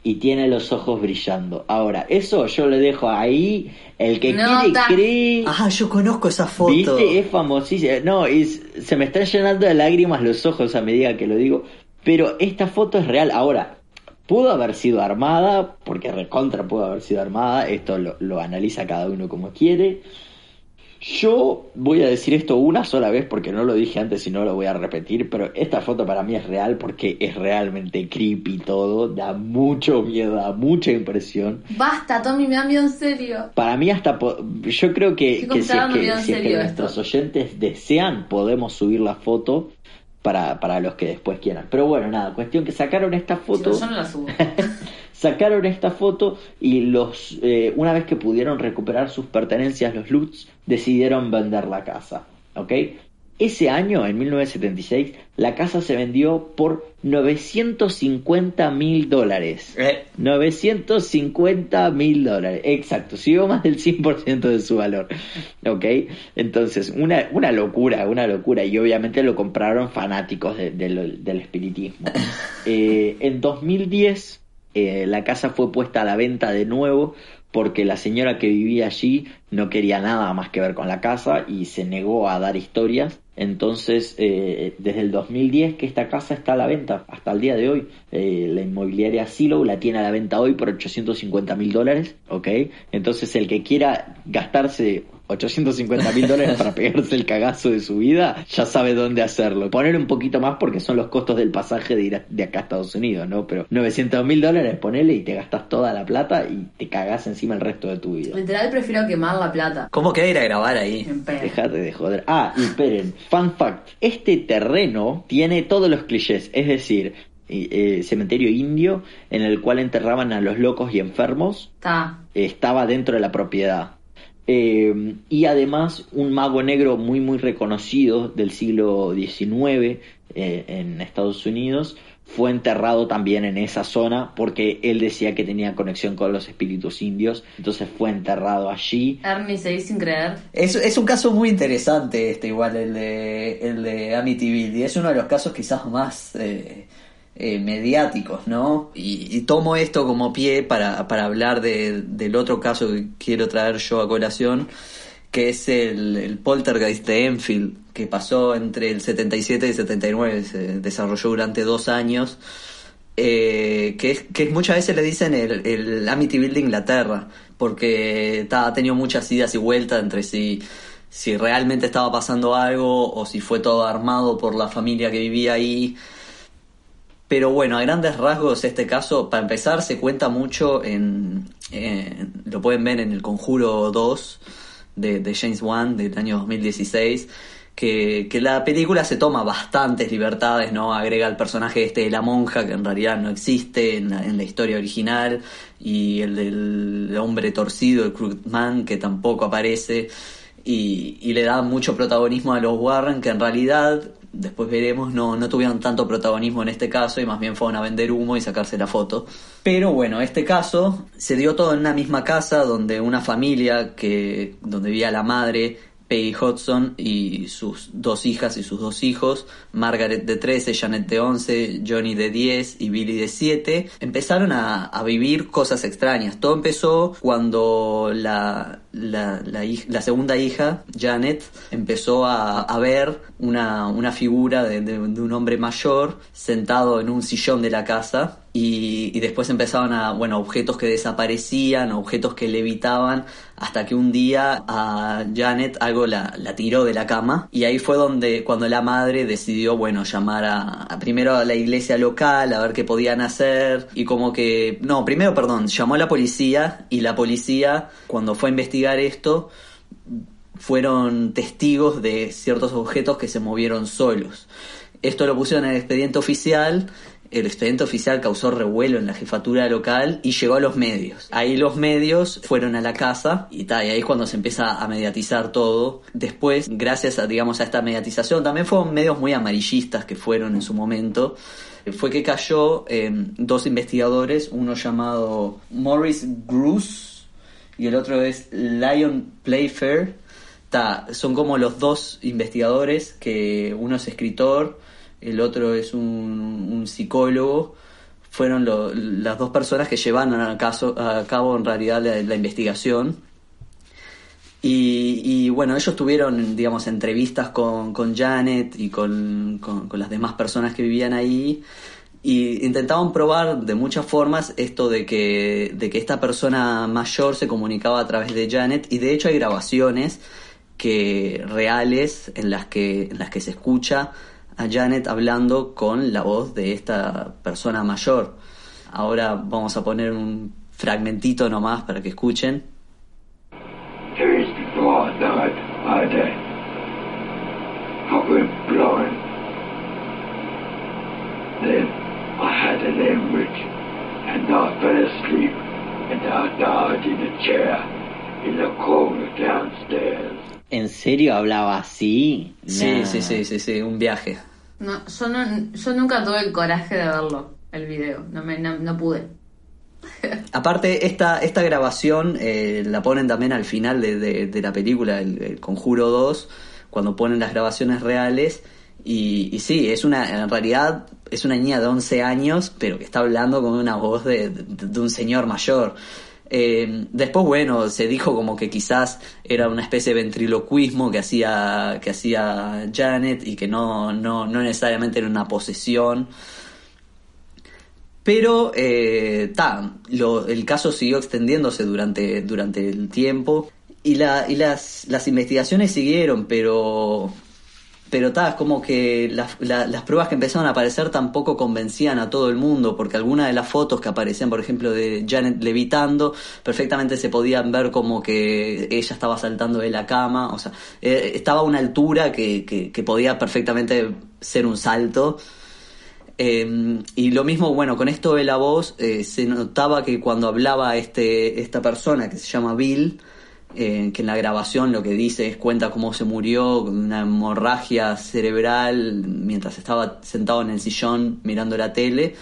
y tiene los ojos brillando. Ahora, eso yo le dejo ahí, el que Nota. quiere cree. Ah, yo conozco esa foto. ¿Viste? Es famosísima. No, es- se me están llenando de lágrimas los ojos a medida que lo digo. Pero esta foto es real. Ahora, pudo haber sido armada, porque recontra pudo haber sido armada. Esto lo, lo analiza cada uno como quiere. Yo voy a decir esto una sola vez porque no lo dije antes y no lo voy a repetir, pero esta foto para mí es real porque es realmente creepy todo, da mucho miedo, da mucha impresión. Basta, Tommy, me da miedo en serio. Para mí hasta yo creo que, si es que, si es que nuestros oyentes desean podemos subir la foto para, para los que después quieran. Pero bueno, nada, cuestión que sacaron esta foto, Chicos, yo no la subo. sacaron esta foto y los eh, una vez que pudieron recuperar sus pertenencias los Lutz decidieron vender la casa, ¿ok? Ese año, en 1976, la casa se vendió por 950 mil dólares. Eh, 950 mil dólares, exacto, subió más del 100% de su valor, ¿ok? Entonces, una, una locura, una locura, y obviamente lo compraron fanáticos de- de lo- del espiritismo. Eh, en 2010, eh, la casa fue puesta a la venta de nuevo porque la señora que vivía allí no quería nada más que ver con la casa y se negó a dar historias. Entonces, eh, desde el 2010 que esta casa está a la venta, hasta el día de hoy. Eh, la inmobiliaria Silo la tiene a la venta hoy por 850 mil dólares, ¿ok? Entonces, el que quiera gastarse 850 mil dólares para pegarse el cagazo de su vida, ya sabe dónde hacerlo. Poner un poquito más porque son los costos del pasaje de ir a- de acá a Estados Unidos, ¿no? Pero 900 mil dólares, ponele y te gastas toda la plata y te cagás encima el resto de tu vida. Literal, prefiero quemar la plata. ¿Cómo que ir a grabar ahí? Dejate de joder. Ah, y esperen, fun fact. Este terreno tiene todos los clichés, es decir, eh, cementerio indio en el cual enterraban a los locos y enfermos, Está. estaba dentro de la propiedad. Eh, y además un mago negro muy muy reconocido del siglo XIX eh, en Estados Unidos fue enterrado también en esa zona porque él decía que tenía conexión con los espíritus indios, entonces fue enterrado allí. Ernie, seguís sin creer. Es, es un caso muy interesante este, igual el de, el de Amityville, y es uno de los casos quizás más eh, eh, mediáticos, ¿no? Y, y tomo esto como pie para, para hablar de- del otro caso que quiero traer yo a colación, que es el, el poltergeist de Enfield, que pasó entre el 77 y el 79, se desarrolló durante dos años. eh, que, que muchas veces le dicen el, el Amityville de Inglaterra, porque ta, ha tenido muchas idas y vueltas entre si, si realmente estaba pasando algo o si fue todo armado por la familia que vivía ahí. Pero bueno, a grandes rasgos este caso, para empezar, se cuenta mucho en, en- lo pueden ver en El Conjuro 2 de, de James Wan del año 2016, que, que la película se toma bastantes libertades, ¿no? Agrega el personaje este de la monja, que en realidad no existe en la, en la historia original, y el del hombre torcido, el Crooked Man, que tampoco aparece, y, y le da mucho protagonismo a los Warren, que en realidad, después veremos, no, no tuvieron tanto protagonismo en este caso, y más bien fueron a vender humo y sacarse la foto. Pero bueno, este caso se dio todo en una misma casa, donde una familia, que donde vivía la madre, Peggy Hudson y sus dos hijas y sus dos hijos, Margaret de 13, Janet de 11, Johnny de 10 y Billy de 7, empezaron a, vivir cosas extrañas. Todo empezó cuando la, la, segunda hija, Janet, empezó a, ver una, una figura de, un hombre mayor sentado en un sillón de la casa y, y, después empezaban a, bueno, objetos que desaparecían, objetos que levitaban, hasta que un día a Janet algo la, tiró de la cama y ahí fue donde, cuando la madre decidió, bueno, llamar a, a, primero a la iglesia local a ver qué podían hacer y como que, no, primero, perdón, llamó a la policía y la policía, cuando fue a investigar esto, fueron testigos de ciertos objetos que se movieron solos. Esto lo pusieron en el expediente oficial el expediente oficial causó revuelo en la jefatura local y llegó a los medios. Ahí los medios fueron a la casa y, ta, ahí es cuando se empieza a mediatizar todo. Después, gracias a, digamos, a esta mediatización, también fueron medios muy amarillistas que fueron en su momento, fue que cayó eh, dos investigadores, uno llamado Morris Bruce y el otro es Lion Playfair. Ta, son como los dos investigadores que uno es escritor el otro es un, un psicólogo, fueron las dos personas que llevan a, caso, a cabo en realidad la, la investigación. Y, bueno, ellos tuvieron, digamos, entrevistas con, con Janet y con, con, con, las demás personas que vivían ahí. Y intentaban probar de muchas formas esto de que, de que esta persona mayor se comunicaba a través de Janet. Y de hecho hay grabaciones que reales en las que, en las que se escucha a Janet hablando con la voz de esta persona mayor. Ahora vamos a poner un fragmentito nomás para que escuchen. Days before died, I died. I went blind. Then I had an hemorrhage and I fell asleep and I died in a chair in the corner downstairs. ¿En serio hablaba así? Sí, nah. sí, sí, sí, sí, un viaje. No, yo, no, yo nunca tuve el coraje de verlo, el video, no, me, no, no pude. Aparte, esta, esta grabación eh, la ponen también al final de, de, de la película, el, el, Conjuro 2, cuando ponen las grabaciones reales. Y, y, sí, es una, en realidad es una niña de 11 años, pero que está hablando con una voz de, de un señor mayor. Eh, después, bueno, se dijo como que quizás era una especie de ventriloquismo que hacía, que hacía Janet y que no, no, no necesariamente era una posesión. Pero eh, ta, el caso siguió extendiéndose durante, durante el tiempo y, la, y las, las investigaciones siguieron, pero pero tal, es como que las, la, las pruebas que empezaron a aparecer tampoco convencían a todo el mundo, porque algunas de las fotos que aparecían, por ejemplo, de Janet levitando, perfectamente se podían ver como que ella estaba saltando de la cama, o sea, eh, estaba a una altura que, que, que, podía perfectamente ser un salto. Eh, y lo mismo, bueno, con esto de la voz, eh, se notaba que cuando hablaba este, esta persona que se llama Bill, eh, que en la grabación lo que dice es cuenta cómo se murió con una hemorragia cerebral mientras estaba sentado en el sillón mirando la tele.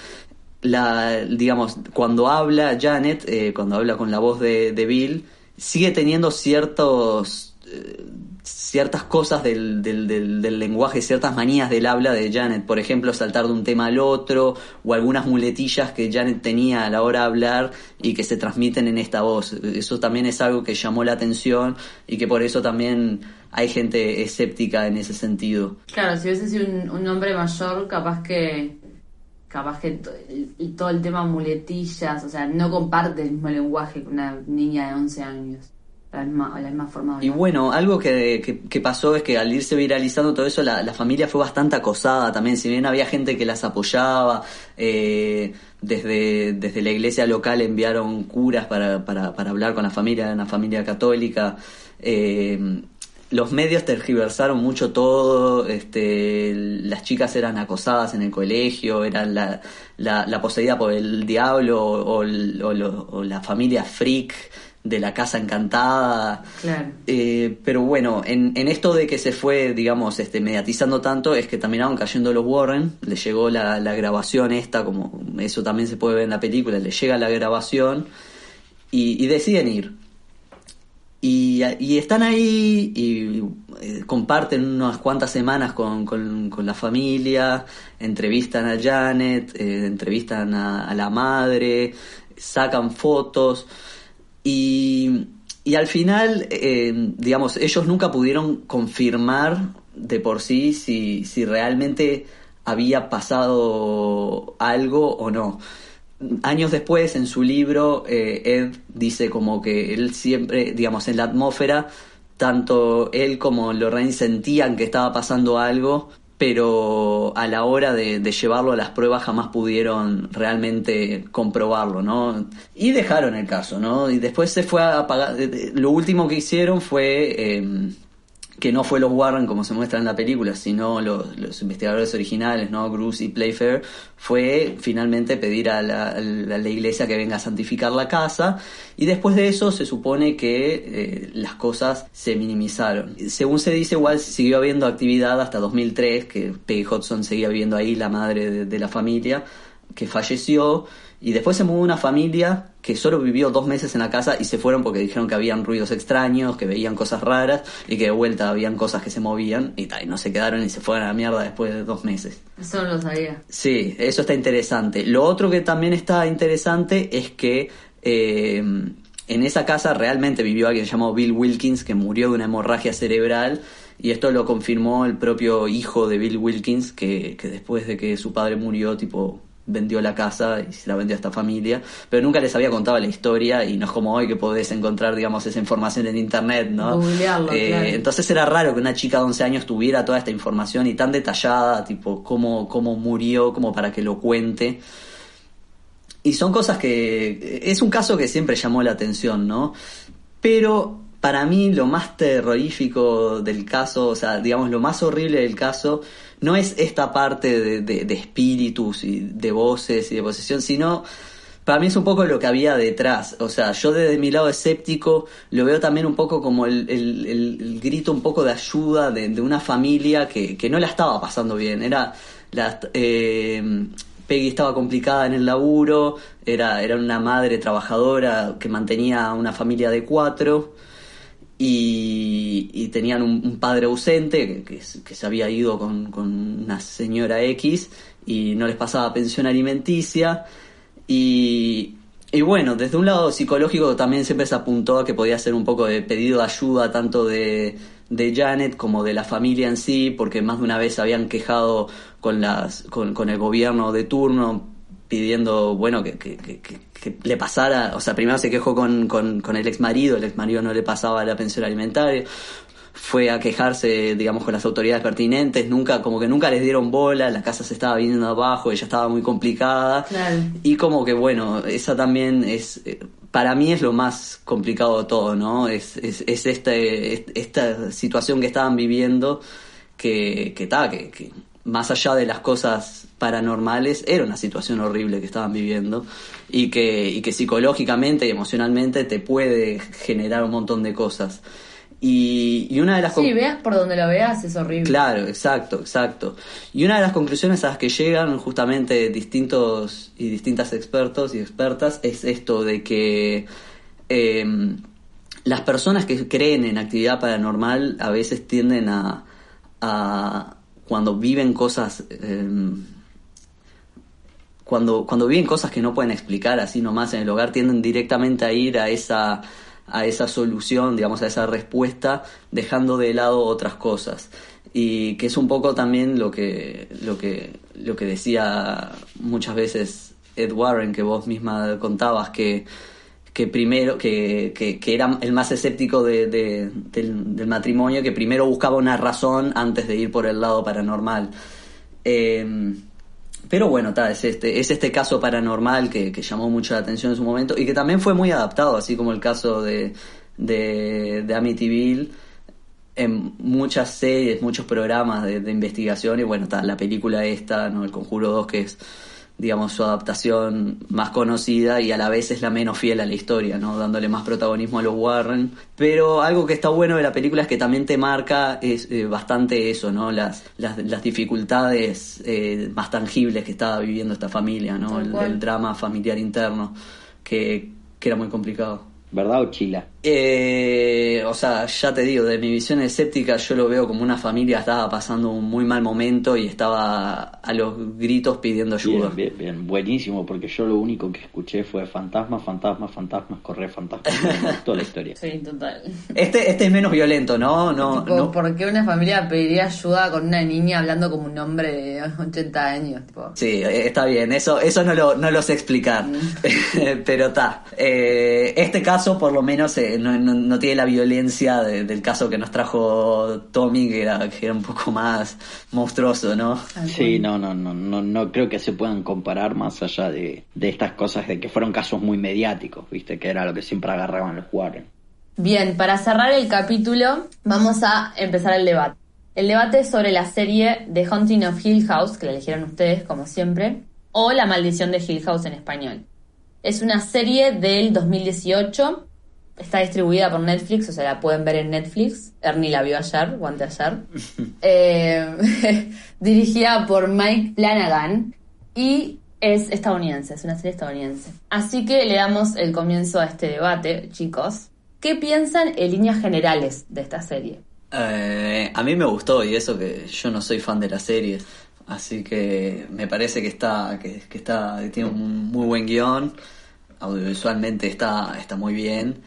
La, digamos, cuando habla Janet, eh, cuando habla con la voz de, de Bill, sigue teniendo ciertos eh, ciertas cosas del, del, del, del, lenguaje, ciertas manías del habla de Janet, por ejemplo, saltar de un tema al otro, o algunas muletillas que Janet tenía a la hora de hablar y que se transmiten en esta voz. Eso también es algo que llamó la atención y que por eso también hay gente escéptica en ese sentido. Claro, si hubiese sido un, un hombre mayor, capaz que capaz que y todo el tema muletillas, o sea, no comparte el mismo lenguaje que una niña de 11 años Y bueno, algo que, que, que, pasó es que al irse viralizando todo eso, la, la, familia fue bastante acosada también. Si bien había gente que las apoyaba, eh, desde, desde la iglesia local enviaron curas para, para, para hablar con la familia, una familia católica. Eh, los medios tergiversaron mucho todo, este, las chicas eran acosadas en el colegio, eran la, la, la poseída por el diablo o, o, o, o la familia freak de la casa encantada. Claro. Eh, pero bueno, en, en, esto de que se fue, digamos, este, mediatizando tanto, es que terminaron cayendo los Warren, le llegó la, la, grabación esta, como eso también se puede ver en la película, le llega la grabación y, y deciden ir. Y, y están ahí y eh, comparten unas cuantas semanas con, con, con la familia, entrevistan a Janet, eh, entrevistan a, a la madre, sacan fotos y, y al final, eh, digamos, ellos nunca pudieron confirmar de por sí si, si realmente había pasado algo o no. Años después, en su libro, eh, Ed dice como que él siempre, digamos, en la atmósfera, tanto él como Lorraine sentían que estaba pasando algo, pero a la hora de, llevarlo a las pruebas jamás pudieron realmente comprobarlo, ¿no? Y dejaron el caso, ¿no? Y después se fue a apagar. Lo último que hicieron fue eh, que no fue los Warren como se muestra en la película, sino los, investigadores originales, ¿no? Bruce y Playfair, fue finalmente pedir a la, la, iglesia que venga a santificar la casa y después de eso se supone que eh, las cosas se minimizaron. Según se dice, igual siguió habiendo actividad hasta 2003, que Peggy Hudson seguía viviendo ahí, la madre de la familia, que falleció y después se mudó una familia que solo vivió dos meses en la casa y se fueron porque dijeron que habían ruidos extraños, que veían cosas raras y que de vuelta habían cosas que se movían y, tal, y no se quedaron y se fueron a la mierda después de dos meses. Eso no lo sabía. Sí, eso está interesante. Lo otro que también está interesante es que eh, en esa casa realmente vivió alguien llamado Bill Wilkins que murió de una hemorragia cerebral y esto lo confirmó el propio hijo de Bill Wilkins que, que después de que su padre murió tipo vendió la casa y se la vendió a esta familia, pero nunca les había contado la historia y no es como hoy que podés encontrar, digamos, esa información en internet, ¿no? Eh, claro. Entonces era raro que una chica de 11 años tuviera toda esta información y tan detallada, tipo, cómo, cómo murió, como para que lo cuente. Y son cosas que... Es un caso que siempre llamó la atención, ¿no? Pero para mí lo más terrorífico del caso, o sea, digamos, lo más horrible del caso no es esta parte de, de, espíritus y de voces y de posesión, sino para mí es un poco lo que había detrás. O sea, yo desde mi lado escéptico lo veo también un poco como el, el, el grito un poco de ayuda de, de una familia que, que, no la estaba pasando bien. Era la, eh, Peggy estaba complicada en el laburo, era, era una madre trabajadora que mantenía una familia de cuatro y, y tenían un, padre ausente que, que, que se había ido con, con, una señora X y no les pasaba pensión alimenticia. Y, y bueno, desde un lado psicológico también siempre se apuntó a que podía ser un poco de pedido de ayuda tanto de, de Janet como de la familia en sí, porque más de una vez habían quejado con, las, con, con el gobierno de turno pidiendo, bueno, que, que, que, que, le pasara, o sea, primero se quejó con, con, con el ex marido, el ex marido no le pasaba la pensión alimentaria, fue a quejarse, digamos, con las autoridades pertinentes, nunca, como que nunca les dieron bola, la casa se estaba viniendo abajo, ella estaba muy complicada, claro. y como que, bueno, esa también es, para mí es lo más complicado de todo, ¿no? Es, es, es este, esta situación que estaban viviendo, que, que, ta, que, que más allá de las cosas paranormales, era una situación horrible que estaban viviendo y que, y que psicológicamente y emocionalmente te puede generar un montón de cosas. Y, y, una de las sí veas por donde lo veas es horrible claro exacto exacto y una de las conclusiones a las que llegan justamente distintos y distintas expertos y expertas es esto de que eh, las personas que creen en actividad paranormal a veces tienden a, a cuando viven cosas eh, cuando, cuando viven cosas que no pueden explicar así nomás en el hogar, tienden directamente a ir a esa, a esa solución, digamos, a esa respuesta, dejando de lado otras cosas. Y que es un poco también lo que, lo que, lo que decía muchas veces Ed Warren, que vos misma contabas, que, que primero, que, que, que era el más escéptico de, de, del, del, matrimonio, que primero buscaba una razón antes de ir por el lado paranormal. Eh, pero bueno, ta, es, este, es este caso paranormal que, que, llamó mucho la atención en su momento y que también fue muy adaptado, así como el caso de, de, de Amityville en muchas series, muchos programas de, de investigación y bueno, ta, la película esta, ¿no? El Conjuro 2, que es digamos, su adaptación más conocida y a la vez es la menos fiel a la historia, ¿no? Dándole más protagonismo a los Warren. Pero algo que está bueno de la película es que también te marca es, eh, bastante eso, ¿no? Las, las, las dificultades eh, más tangibles que estaba viviendo esta familia, ¿no? El, el, drama familiar interno, que, que era muy complicado. ¿Verdad o chila? Eh, o sea, ya te digo, de mi visión escéptica yo lo veo como una familia estaba pasando un muy mal momento y estaba a los gritos pidiendo ayuda. Bien, bien, bien, buenísimo, porque yo lo único que escuché fue fantasmas, fantasmas, fantasmas, correr fantasmas. Gustó la historia. Sí, total. Este, este es menos violento, ¿no? No, Tipo, no. ¿Por qué una familia pediría ayuda con una niña hablando como un hombre de 80 años? Tipo, Sí, está bien, eso, eso no lo, no lo sé explicar, pero está. Eh, este caso por lo menos eh, no, no- no tiene la violencia de- del caso que nos trajo Tommy, que era, que era un poco más monstruoso, ¿no? Sí, no, no, no, no, no creo que se puedan comparar más allá de, de estas cosas de que fueron casos muy mediáticos, viste, que era lo que siempre agarraban los Warren. Bien, para cerrar el capítulo, vamos a empezar el debate. El debate es sobre la serie The Haunting of Hill House, que la eligieron ustedes, como siempre, o La Maldición de Hill House en español. Es una serie del 2018, está distribuida por Netflix, o sea, la pueden ver en Netflix. Ernie la vio ayer, o anteayer. Eh, dirigida por Mike Flanagan y es estadounidense, es una serie estadounidense. Así que le damos el comienzo a este debate, chicos. ¿Qué piensan en líneas generales de esta serie? Eh, a mí me gustó y eso que yo no soy fan de la serie, así que me parece que está, que, que está, que tiene un muy buen guion, audiovisualmente está, está muy bien.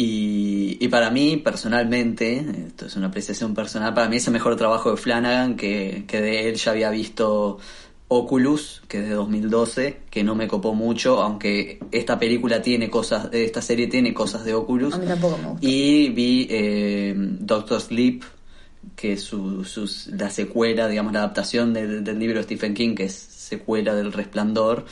Y, y para mí, personalmente, esto es una apreciación personal, para mí es el mejor trabajo de Flanagan, que, que de él ya había visto Oculus, que es de 2012, que no me copó mucho, aunque esta película tiene cosas, esta serie tiene cosas de Oculus. A mí tampoco me gusta. Y vi eh, Doctor Sleep, que es su, la secuela, digamos, la adaptación del, del libro de Stephen King, que es secuela del Resplandor.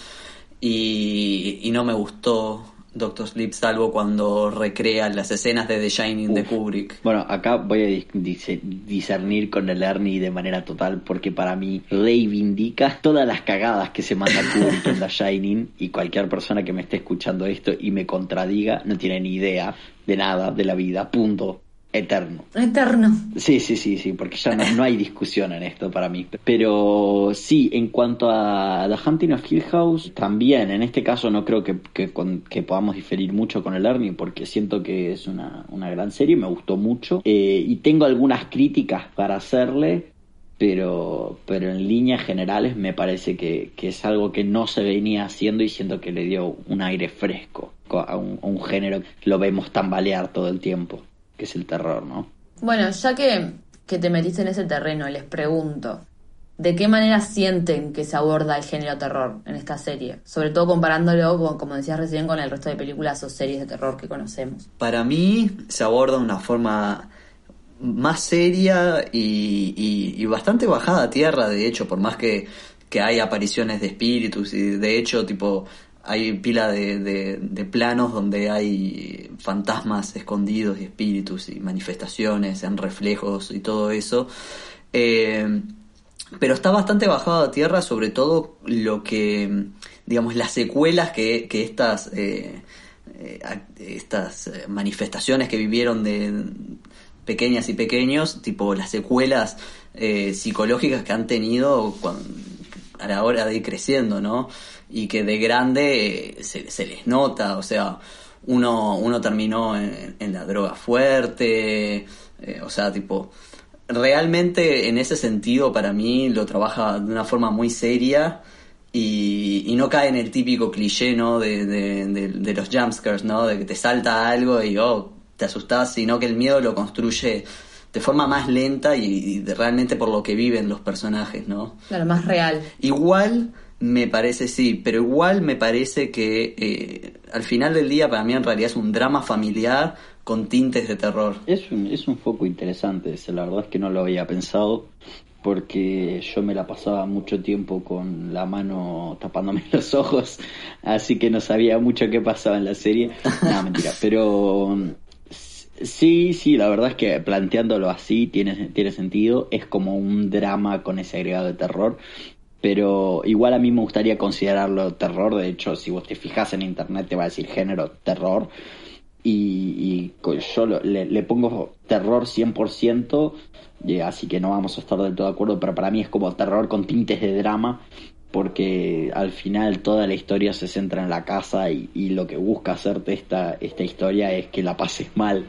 Y, y no me gustó Doctor Sleep, salvo cuando recrea las escenas de The Shining de. Kubrick. Bueno, acá voy a dis- dis- discernir con el Ernie de manera total porque para mí reivindica todas las cagadas que se manda Kubrick en The Shining y cualquier persona que me esté escuchando esto y me contradiga no tiene ni idea de nada de la vida, punto, eterno. Eterno. Sí, sí, sí, sí, porque ya no, no hay discusión en esto para mí. Pero sí, en cuanto a The Hunting of Hill House, también, en este caso no creo que, que, con- que podamos diferir mucho con el Ernie, porque siento que es una, una gran serie, me gustó mucho. Eh, y tengo algunas críticas para hacerle, pero, pero en líneas generales me parece que, que es algo que no se venía haciendo y siento que le dio un aire fresco a un, a un género que lo vemos tambalear todo el tiempo, que es el terror, ¿no? Bueno, ya que, que te metiste en ese terreno, les pregunto, ¿de qué manera sienten que se aborda el género terror en esta serie? Sobre todo comparándolo, con, como decías recién, con el resto de películas o series de terror que conocemos. Para mí se aborda de una forma más seria y, y- y bastante bajada a tierra, de hecho, por más que, que hay apariciones de espíritus y de hecho, tipo, hay pila de, de- de planos donde hay fantasmas escondidos y espíritus y manifestaciones en reflejos y todo eso. Eh, pero está bastante bajado a tierra, sobre todo lo que, digamos, las secuelas que, que estas, eh, eh, estas eh, manifestaciones que vivieron de pequeñas y pequeños, tipo las secuelas eh, psicológicas que han tenido cuan- a la hora de ir creciendo, ¿no? Y que de grande eh, se, les nota, o sea, uno, uno terminó en, en la droga fuerte, eh, o sea, tipo, realmente en ese sentido para mí lo trabaja de una forma muy seria y, no cae en el típico cliché ¿no? de- de los jumpscares, ¿no? de que te salta algo y oh, te asustás, sino que el miedo lo construye de forma más lenta y, y de- realmente por lo que viven los personajes, ¿no? Claro, más real. Igual me parece, sí, pero igual me parece que eh, al final del día para mí en realidad es un drama familiar con tintes de terror. Es un, es un foco interesante ese, la verdad es que no lo había pensado porque yo me la pasaba mucho tiempo con la mano tapándome los ojos, así que no sabía mucho qué pasaba en la serie. No, mentira, pero sí, sí, la verdad es que planteándolo así tiene, tiene sentido, es como un drama con ese agregado de terror. Pero igual a mí me gustaría considerarlo terror, de hecho si vos te fijas en internet te va a decir género terror, y, yo lo- le, pongo terror 100%, y así que no vamos a estar del todo de acuerdo, pero para mí es como terror con tintes de drama, porque al final toda la historia se centra en la casa y, lo que busca hacerte esta, esta historia es que la pases mal.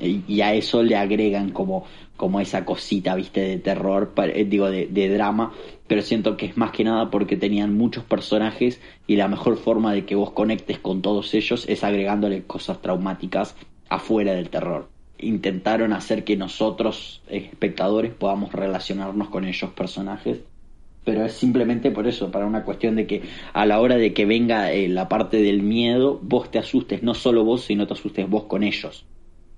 Y, a eso le agregan como, como esa cosita, viste, de terror, eh, digo, de, de drama, pero siento que es más que nada porque tenían muchos personajes y la mejor forma de que vos conectes con todos ellos es agregándole cosas traumáticas afuera del terror. Intentaron hacer que nosotros, eh, espectadores, podamos relacionarnos con esos personajes pero es simplemente por eso, para una cuestión de que a la hora de que venga eh, la parte del miedo, vos te asustes, no solo vos, sino te asustes vos con ellos.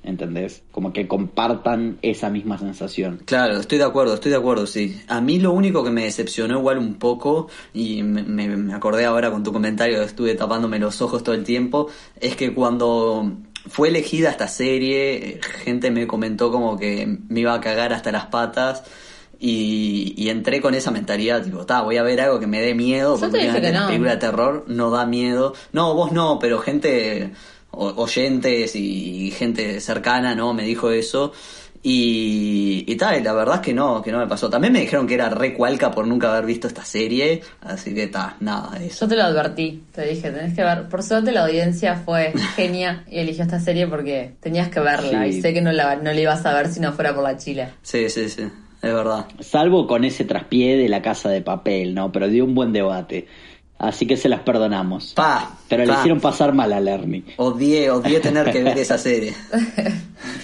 ¿Entendés? Como que compartan esa misma sensación. Claro, estoy de acuerdo, estoy de acuerdo, sí. A mí lo único que me decepcionó igual un poco, y me, me- me acordé ahora con tu comentario, estuve tapándome los ojos todo el tiempo, es que cuando fue elegida esta serie, eh, gente me comentó como que me iba a cagar hasta las patas. Y, y entré con esa mentalidad, tipo, ta, voy a ver algo que me dé miedo, Yo porque la no. película de terror no da miedo. No, vos no, pero gente, oyentes y gente cercana, ¿no? Me dijo eso. Y, y tal, la verdad es que no, que no me pasó. También me dijeron que era re cualca por nunca haber visto esta serie, así que ta, nada, eso. Yo te lo advertí, te dije, tenés que ver. Por suerte la audiencia fue genia y eligió esta serie porque tenías que verla Sí. y sé que no la, no la ibas a ver si no fuera por la chile. Sí, sí, sí, es verdad. Salvo con ese traspié de la casa de papel, ¿no? Pero dio un buen debate. Así que se las perdonamos. Pa, Pero le hicieron pasar mal a Lerny. Odié, odié tener que ver esa serie.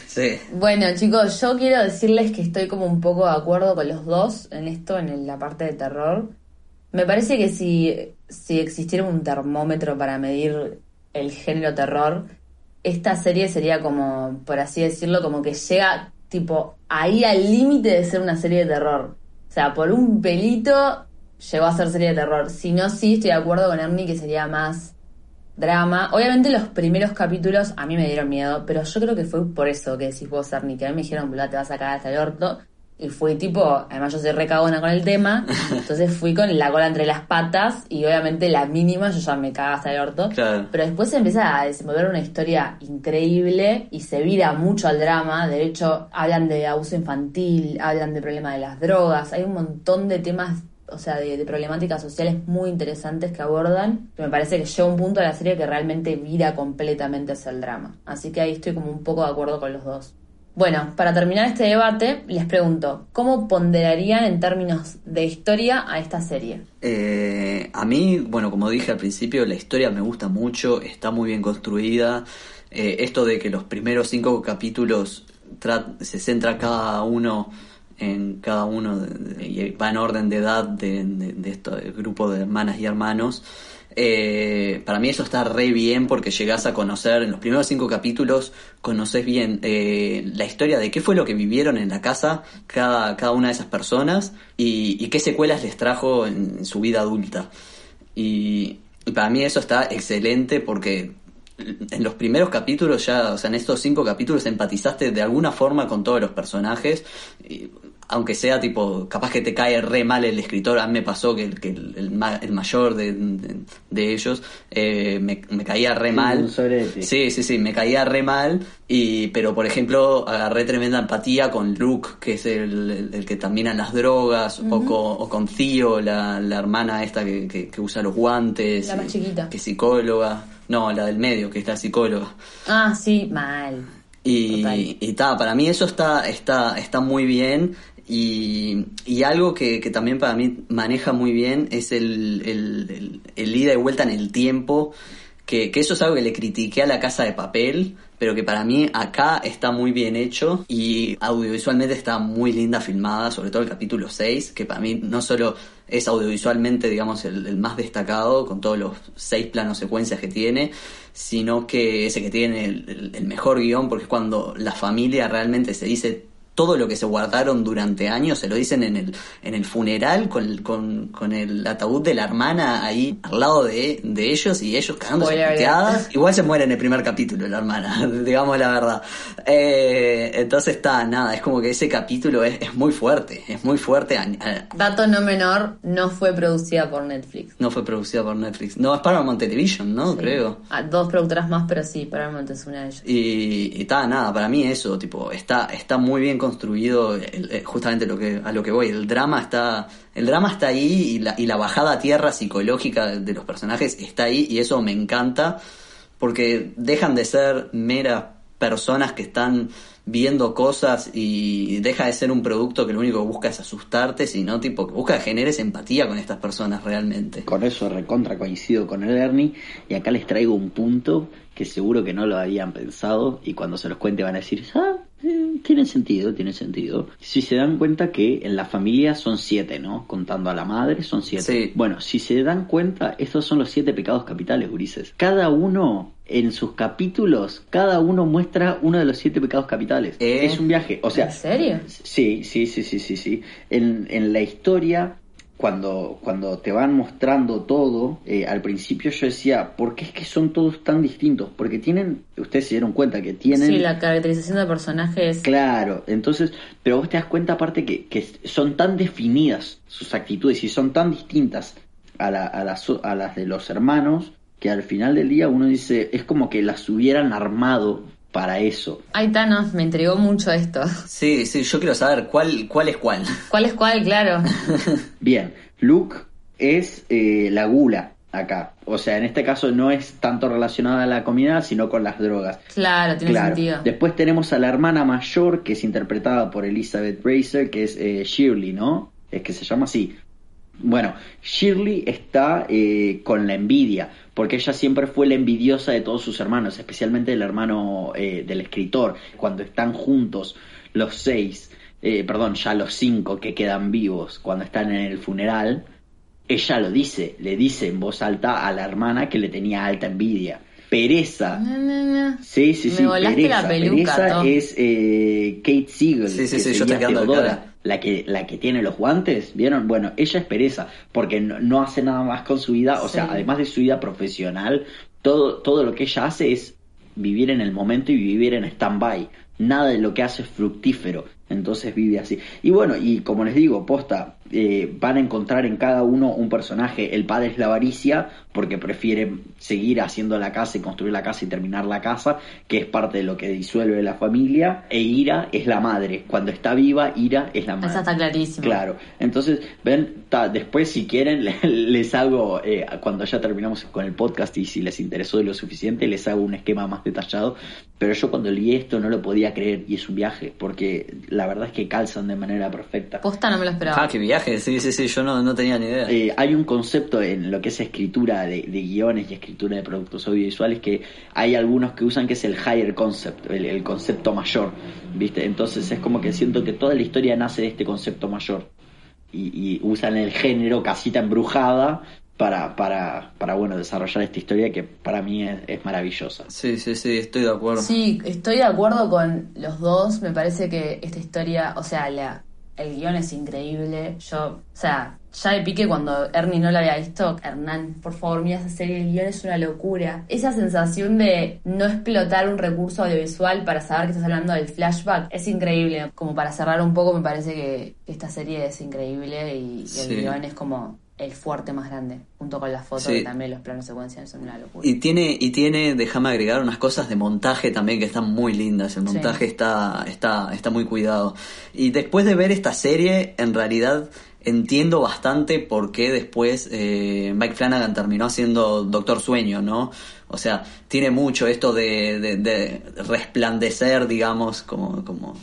Sí. Bueno, chicos, yo quiero decirles que estoy como un poco de acuerdo con los dos en esto, en la parte de terror. Me parece que si, si existiera un termómetro para medir el género terror, esta serie sería como, por así decirlo, como que llega tipo ahí al límite de ser una serie de terror. O sea, por un pelito llegó a ser serie de terror. Si no, sí, estoy de acuerdo con Ernie que sería más drama. Obviamente los primeros capítulos a mí me dieron miedo, pero yo creo que fue por eso que decís vos, Ernie, que a mí me dijeron, te vas a cagar hasta el orto. Y fui tipo, además yo soy recagona con el tema, entonces fui con la cola entre las patas y obviamente la mínima yo ya me cagaba hasta el orto. Claro. Pero después se empieza a desenvolver una historia increíble y se vira mucho al drama. De hecho, hablan de abuso infantil, hablan de problema de las drogas. Hay un montón de temas, o sea, de, de problemáticas sociales muy interesantes que abordan. Que me parece que llega un punto de la serie que realmente vira completamente hacia el drama. Así que ahí estoy como un poco de acuerdo con los dos. Bueno, para terminar este debate, les pregunto, ¿cómo ponderarían en términos de historia a esta serie? Eh, a mí, bueno, como dije al principio, la historia me gusta mucho, está muy bien construida. Eh, esto de que los primeros cinco capítulos se centra cada uno en cada uno de- y va en orden de edad de, de, de este grupo de hermanas y hermanos. Eh, para mí eso está re bien porque llegás a conocer, en los primeros cinco capítulos, conoces bien eh, la historia de qué fue lo que vivieron en la casa cada, cada una de esas personas y, qué secuelas les trajo en, su vida adulta. Y, y para mí eso está excelente porque en los primeros capítulos ya, o sea, en estos cinco capítulos empatizaste de alguna forma con todos los personajes, y aunque sea tipo, capaz que te cae re mal el escritor, a mí me pasó que, el- que el, el ma- el mayor de, de- de ellos eh, me, me caía re mal. Sí, sí, sí, me caía re mal, y, pero por ejemplo agarré tremenda empatía con Luke, que es el, el- el que termina en las drogas, o, con, o con Theo, la, la hermana esta que, que- que usa los guantes. La más chiquita. Que es psicóloga. No, la del medio, que es la psicóloga. Ah, sí, mal. Y, Total. y ta, para mí eso está, está, está muy bien. Y, algo que, que también para mí maneja muy bien es el, el, ida y vuelta en el tiempo. Que, eso es algo que le critiqué a la casa de papel, pero que para mí acá está muy bien hecho y audiovisualmente está muy linda filmada, sobre todo el capítulo 6, que para mí no solo es audiovisualmente, digamos, el, más destacado, con todos los seis planos secuencias que tiene, sino que ese que tiene el, el- el mejor guion, porque es cuando la familia realmente se dice todo lo que se guardaron durante años, se lo dicen en el, en el funeral con, el- con, con el ataúd de la hermana ahí al lado de, de ellos y ellos cagándose puteadas. Igual se muere en el primer capítulo la hermana, digamos la verdad. Eh, entonces está, nada, es como que ese capítulo es, es muy fuerte, es muy fuerte. a- Dato no menor, no fue producida por Netflix. no fue producida por Netflix. No, es Paramount Television, ¿no? Sí. Creo. Ah, dos productoras más, pero sí, Paramount es una de ellas. Y, ta, nada, para mí eso, tipo, está, está muy bien construido, el- eh, justamente lo que, a lo que voy, el drama está, el drama está ahí y la, y la bajada a tierra psicológica de, los personajes está ahí y eso me encanta porque dejan de ser meras personas que están viendo cosas y deja de ser un producto que lo único que busca es asustarte, sino tipo que busca que generes empatía con estas personas realmente. Con eso recontra coincido con el Ernie y acá les traigo un punto que seguro que no lo habían pensado y cuando se los cuente van a decir, ah, eh, tiene sentido, tiene sentido. Si se dan cuenta que en la familia son siete, ¿no? Contando a la madre son siete. Sí. Bueno, si se dan cuenta, estos son los siete pecados capitales, Ulises. Cada uno en sus capítulos, cada uno muestra uno de los siete pecados capitales. ¿Eh? Es un viaje, o sea, ¿En serio? Sí, sí, sí, sí, sí, sí. En, en la historia, cuando, cuando te van mostrando todo, eh, al principio yo decía, ¿por qué es que son todos tan distintos? Porque tienen, ustedes se dieron cuenta que tienen... Sí, la caracterización de personajes. Claro, entonces, pero vos te das cuenta aparte que, que son tan definidas sus actitudes y son tan distintas a, la- a las, a las de los hermanos que al final del día uno dice, es como que las hubieran armado para eso. Ay, Thanos, me intrigó mucho esto. Sí, sí, yo quiero saber cuál, cuál es cuál. ¿Cuál es cuál? Claro. Bien, Luke es eh, la gula acá. O sea, en este caso no es tanto relacionada a la comida, sino con las drogas. Claro, tiene Claro. sentido. Después tenemos a la hermana mayor, que es interpretada por Elizabeth Bracer, que es eh, Shirley, ¿no? Es que se llama así. Bueno, Shirley está eh, con la envidia, porque ella siempre fue la envidiosa de todos sus hermanos, especialmente el hermano eh, del escritor. Cuando están juntos los seis, eh, perdón, ya los cinco que quedan vivos, cuando están en el funeral, ella lo dice, le dice en voz alta a la hermana que le tenía alta envidia. Pereza. No, no, no. Sí, sí, Me sí. volaste Pereza. la peluca, Pereza es eh, Kate Siegel. Sí, sí, que sí, yo estoy quedando. La que, la que tiene los guantes, ¿vieron? Bueno, ella es pereza, porque no, no hace nada más con su vida, o sea, además de su vida profesional, todo, todo lo que ella hace es vivir en el momento y vivir en stand-by. Nada de lo que hace es fructífero, entonces vive así. Y bueno, y como les digo, posta, eh, van a encontrar en cada uno un personaje. El padre es la avaricia, porque prefiere seguir haciendo la casa y construir la casa y terminar la casa, que es parte de lo que disuelve la familia. E Ira es la madre. Cuando está viva, Ira es la madre. Esa está clarísima. Claro, entonces, ven, ta, después si quieren le- les hago, eh, cuando ya terminamos con el podcast y si les interesó de lo suficiente, les hago un esquema más detallado, pero yo cuando leí esto no lo podía creer y es un viaje, porque la verdad es que calzan de manera perfecta. Posta no me lo esperaba. Ah, qué viaje, sí, sí, sí, yo no, no tenía ni idea. Eh, hay un concepto en lo que es escritura de, de guiones y escritura de productos audiovisuales que hay algunos que usan que es el higher concept, el, el concepto mayor, ¿viste? Entonces es como que siento que toda la historia nace de este concepto mayor y, y usan el género casita embrujada para, para, para bueno, desarrollar esta historia que para mí es, es maravillosa. Sí, sí, sí, estoy de acuerdo. Sí, estoy de acuerdo con los dos. Me parece que esta historia, o sea, la, el guion es increíble. Yo, o sea, ya de pique cuando Ernie no la había visto, Hernán, por favor, mira esa serie, el guion es una locura. Esa sensación de no explotar un recurso audiovisual para saber que estás hablando del flashback es increíble. Como para cerrar un poco, me parece que esta serie es increíble y, y Sí. el guion es como el fuerte más grande, junto con las fotos Sí. que también los planos secuenciales son una locura. Y tiene, y tiene, déjame agregar unas cosas de montaje también que están muy lindas. El Sí. montaje está, está, está muy cuidado. Y después de ver esta serie, en realidad entiendo bastante por qué después eh, Mike Flanagan terminó haciendo Doctor Sueño, ¿no? O sea, tiene mucho esto de, de- de resplandecer, digamos, como,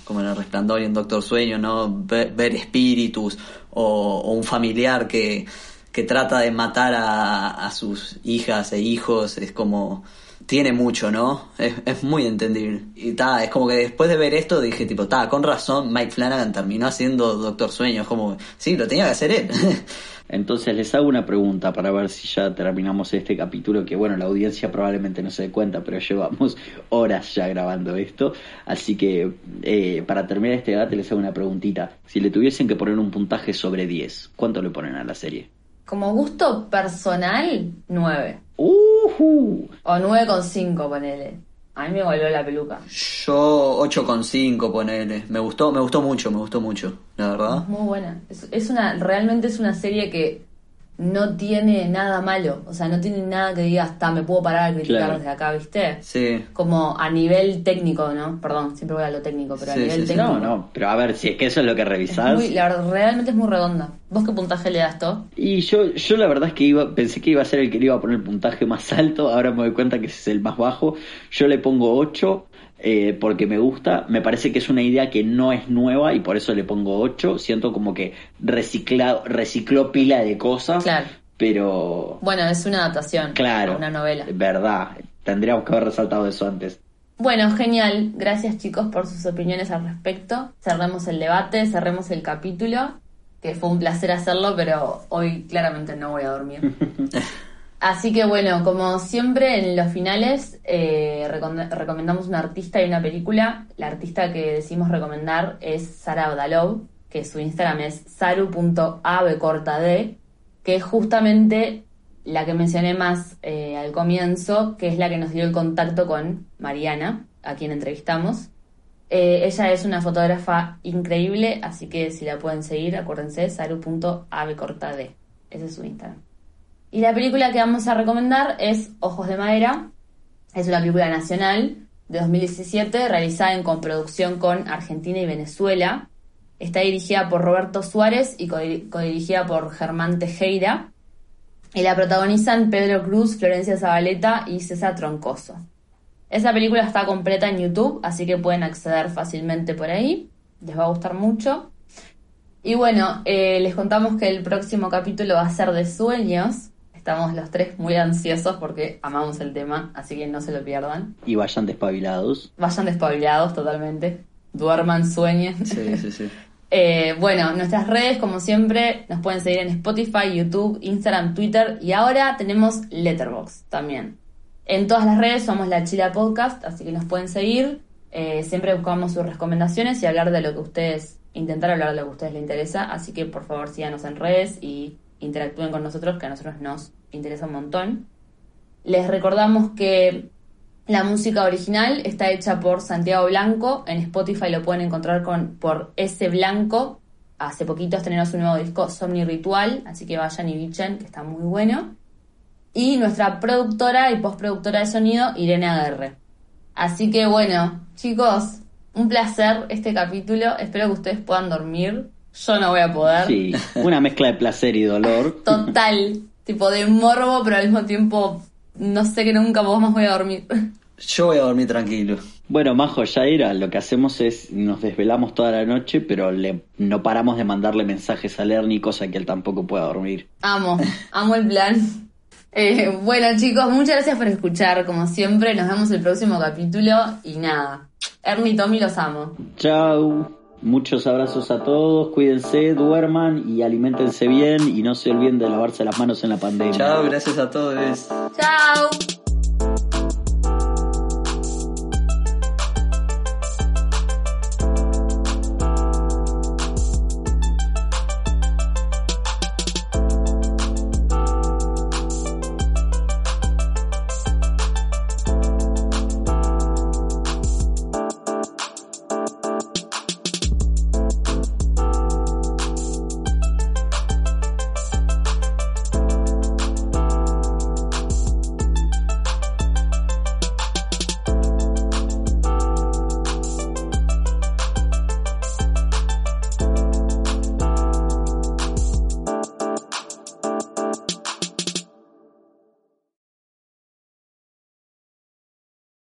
en el resplandor y en Doctor Sueño, ¿no? Ver, espíritus o, un familiar que, que trata de matar a sus hijas e hijos, es como tiene mucho, ¿no? Es, es muy entendible. Y ta, es como que después de ver esto dije tipo, ta, con razón Mike Flanagan terminó haciendo Doctor Sueño, es como, sí, lo tenía que hacer él. Entonces les hago una pregunta para ver si ya terminamos este capítulo, que bueno, la audiencia probablemente no se dé cuenta, pero llevamos horas ya grabando esto. Así que eh, para terminar este debate les hago una preguntita. Si le tuviesen que poner un puntaje sobre 10, ¿cuánto le ponen a la serie? Como gusto personal, 9. ¡Ujú! O 9,5 ponele. A mí me volvió la peluca. Yo 8,5 ponele. Me gustó, me gustó mucho, me gustó mucho, la verdad. Es muy buena. Es, es una, realmente es una serie que no tiene nada malo. O sea, no tiene nada que diga, hasta me puedo parar a criticar Claro. desde acá, ¿viste? Sí. Como a nivel técnico, ¿no? Perdón, siempre voy a lo técnico, pero Sí, a nivel sí, sí. técnico. No, no, pero a ver, si es que eso es lo que revisás. muy- la verdad, realmente es muy redonda. ¿Vos qué puntaje le das, To? Y yo, yo la verdad es que iba, pensé que iba a ser el que le iba a poner el puntaje más alto, ahora me doy cuenta que ese es el más bajo. Yo le pongo 8 eh, porque me gusta, me parece que es una idea que no es nueva y por eso le pongo 8. Siento como que recicla, recicló pila de cosas, Claro. pero Bueno, es una adaptación claro, una novela. verdad, tendríamos que haber resaltado eso antes. Bueno, genial. Gracias chicos por sus opiniones al respecto. Cerremos el debate, cerremos el capítulo, que fue un placer hacerlo, pero hoy claramente no voy a dormir. Así que bueno, como siempre en los finales eh, recom- recomendamos una artista y una película. La artista que decimos recomendar es Sara Abdalov, que su Instagram es saru.abcortad, que es justamente la que mencioné más eh, al comienzo, que es la que nos dio el contacto con Mariana, a quien entrevistamos. Eh, ella es una fotógrafa increíble, así que si la pueden seguir, acuérdense, saru.abcortad. Ese es su Instagram. Y la película que vamos a recomendar es Ojos de Madera. Es una película nacional de 2017 realizada en coproducción con Argentina y Venezuela. Está dirigida por Roberto Suárez y co- codirigida por Germán Tejera. Y la protagonizan Pedro Cruz, Florencia Zabaleta y César Troncoso. Esa película está completa en YouTube, así que pueden acceder fácilmente por ahí. Les va a gustar mucho. Y bueno, eh, les contamos que el próximo capítulo va a ser de sueños. Estamos los tres muy ansiosos porque amamos el tema, así que no se lo pierdan. Y vayan despabilados. Vayan despabilados totalmente. Duerman, sueñen. Sí, sí, sí. Eh, bueno, nuestras redes, como siempre, nos pueden seguir en Spotify, YouTube, Instagram, Twitter y ahora tenemos Letterboxd también. En todas las redes somos la Chila Podcast, así que nos pueden seguir. Eh, siempre buscamos sus recomendaciones y hablar de lo que ustedes, intentar hablar de lo que a ustedes les interesa. Así que por favor síganos en redes y interactúen con nosotros, que a nosotros nos interesa un montón. Les recordamos que la música original está hecha por Santiago Blanco. En Spotify lo pueden encontrar con, por S Blanco. Hace poquito estrenó su nuevo disco Somni Ritual, así que vayan y bichen, que está muy bueno. Y nuestra productora y postproductora de sonido, Irene Aguerre. Así que bueno, chicos, un placer este capítulo. Espero que ustedes puedan dormir. Yo no voy a poder. Sí, una mezcla de placer y dolor. Total, tipo de morbo, pero al mismo tiempo no sé que nunca más voy a dormir. Yo voy a dormir tranquilo. Bueno, Majo, ya era. Lo que hacemos es nos desvelamos toda la noche, pero le, no paramos de mandarle mensajes a Lerny, cosa que él tampoco pueda dormir. Amo, amo el plan. Eh, bueno chicos, muchas gracias por escuchar, como siempre, nos vemos el próximo capítulo y nada, Ernie y Tommy los amo. Chau. Muchos abrazos a todos, cuídense, duerman y aliméntense bien y no se olviden de lavarse las manos en la pandemia. Chao, gracias a todos. Chao.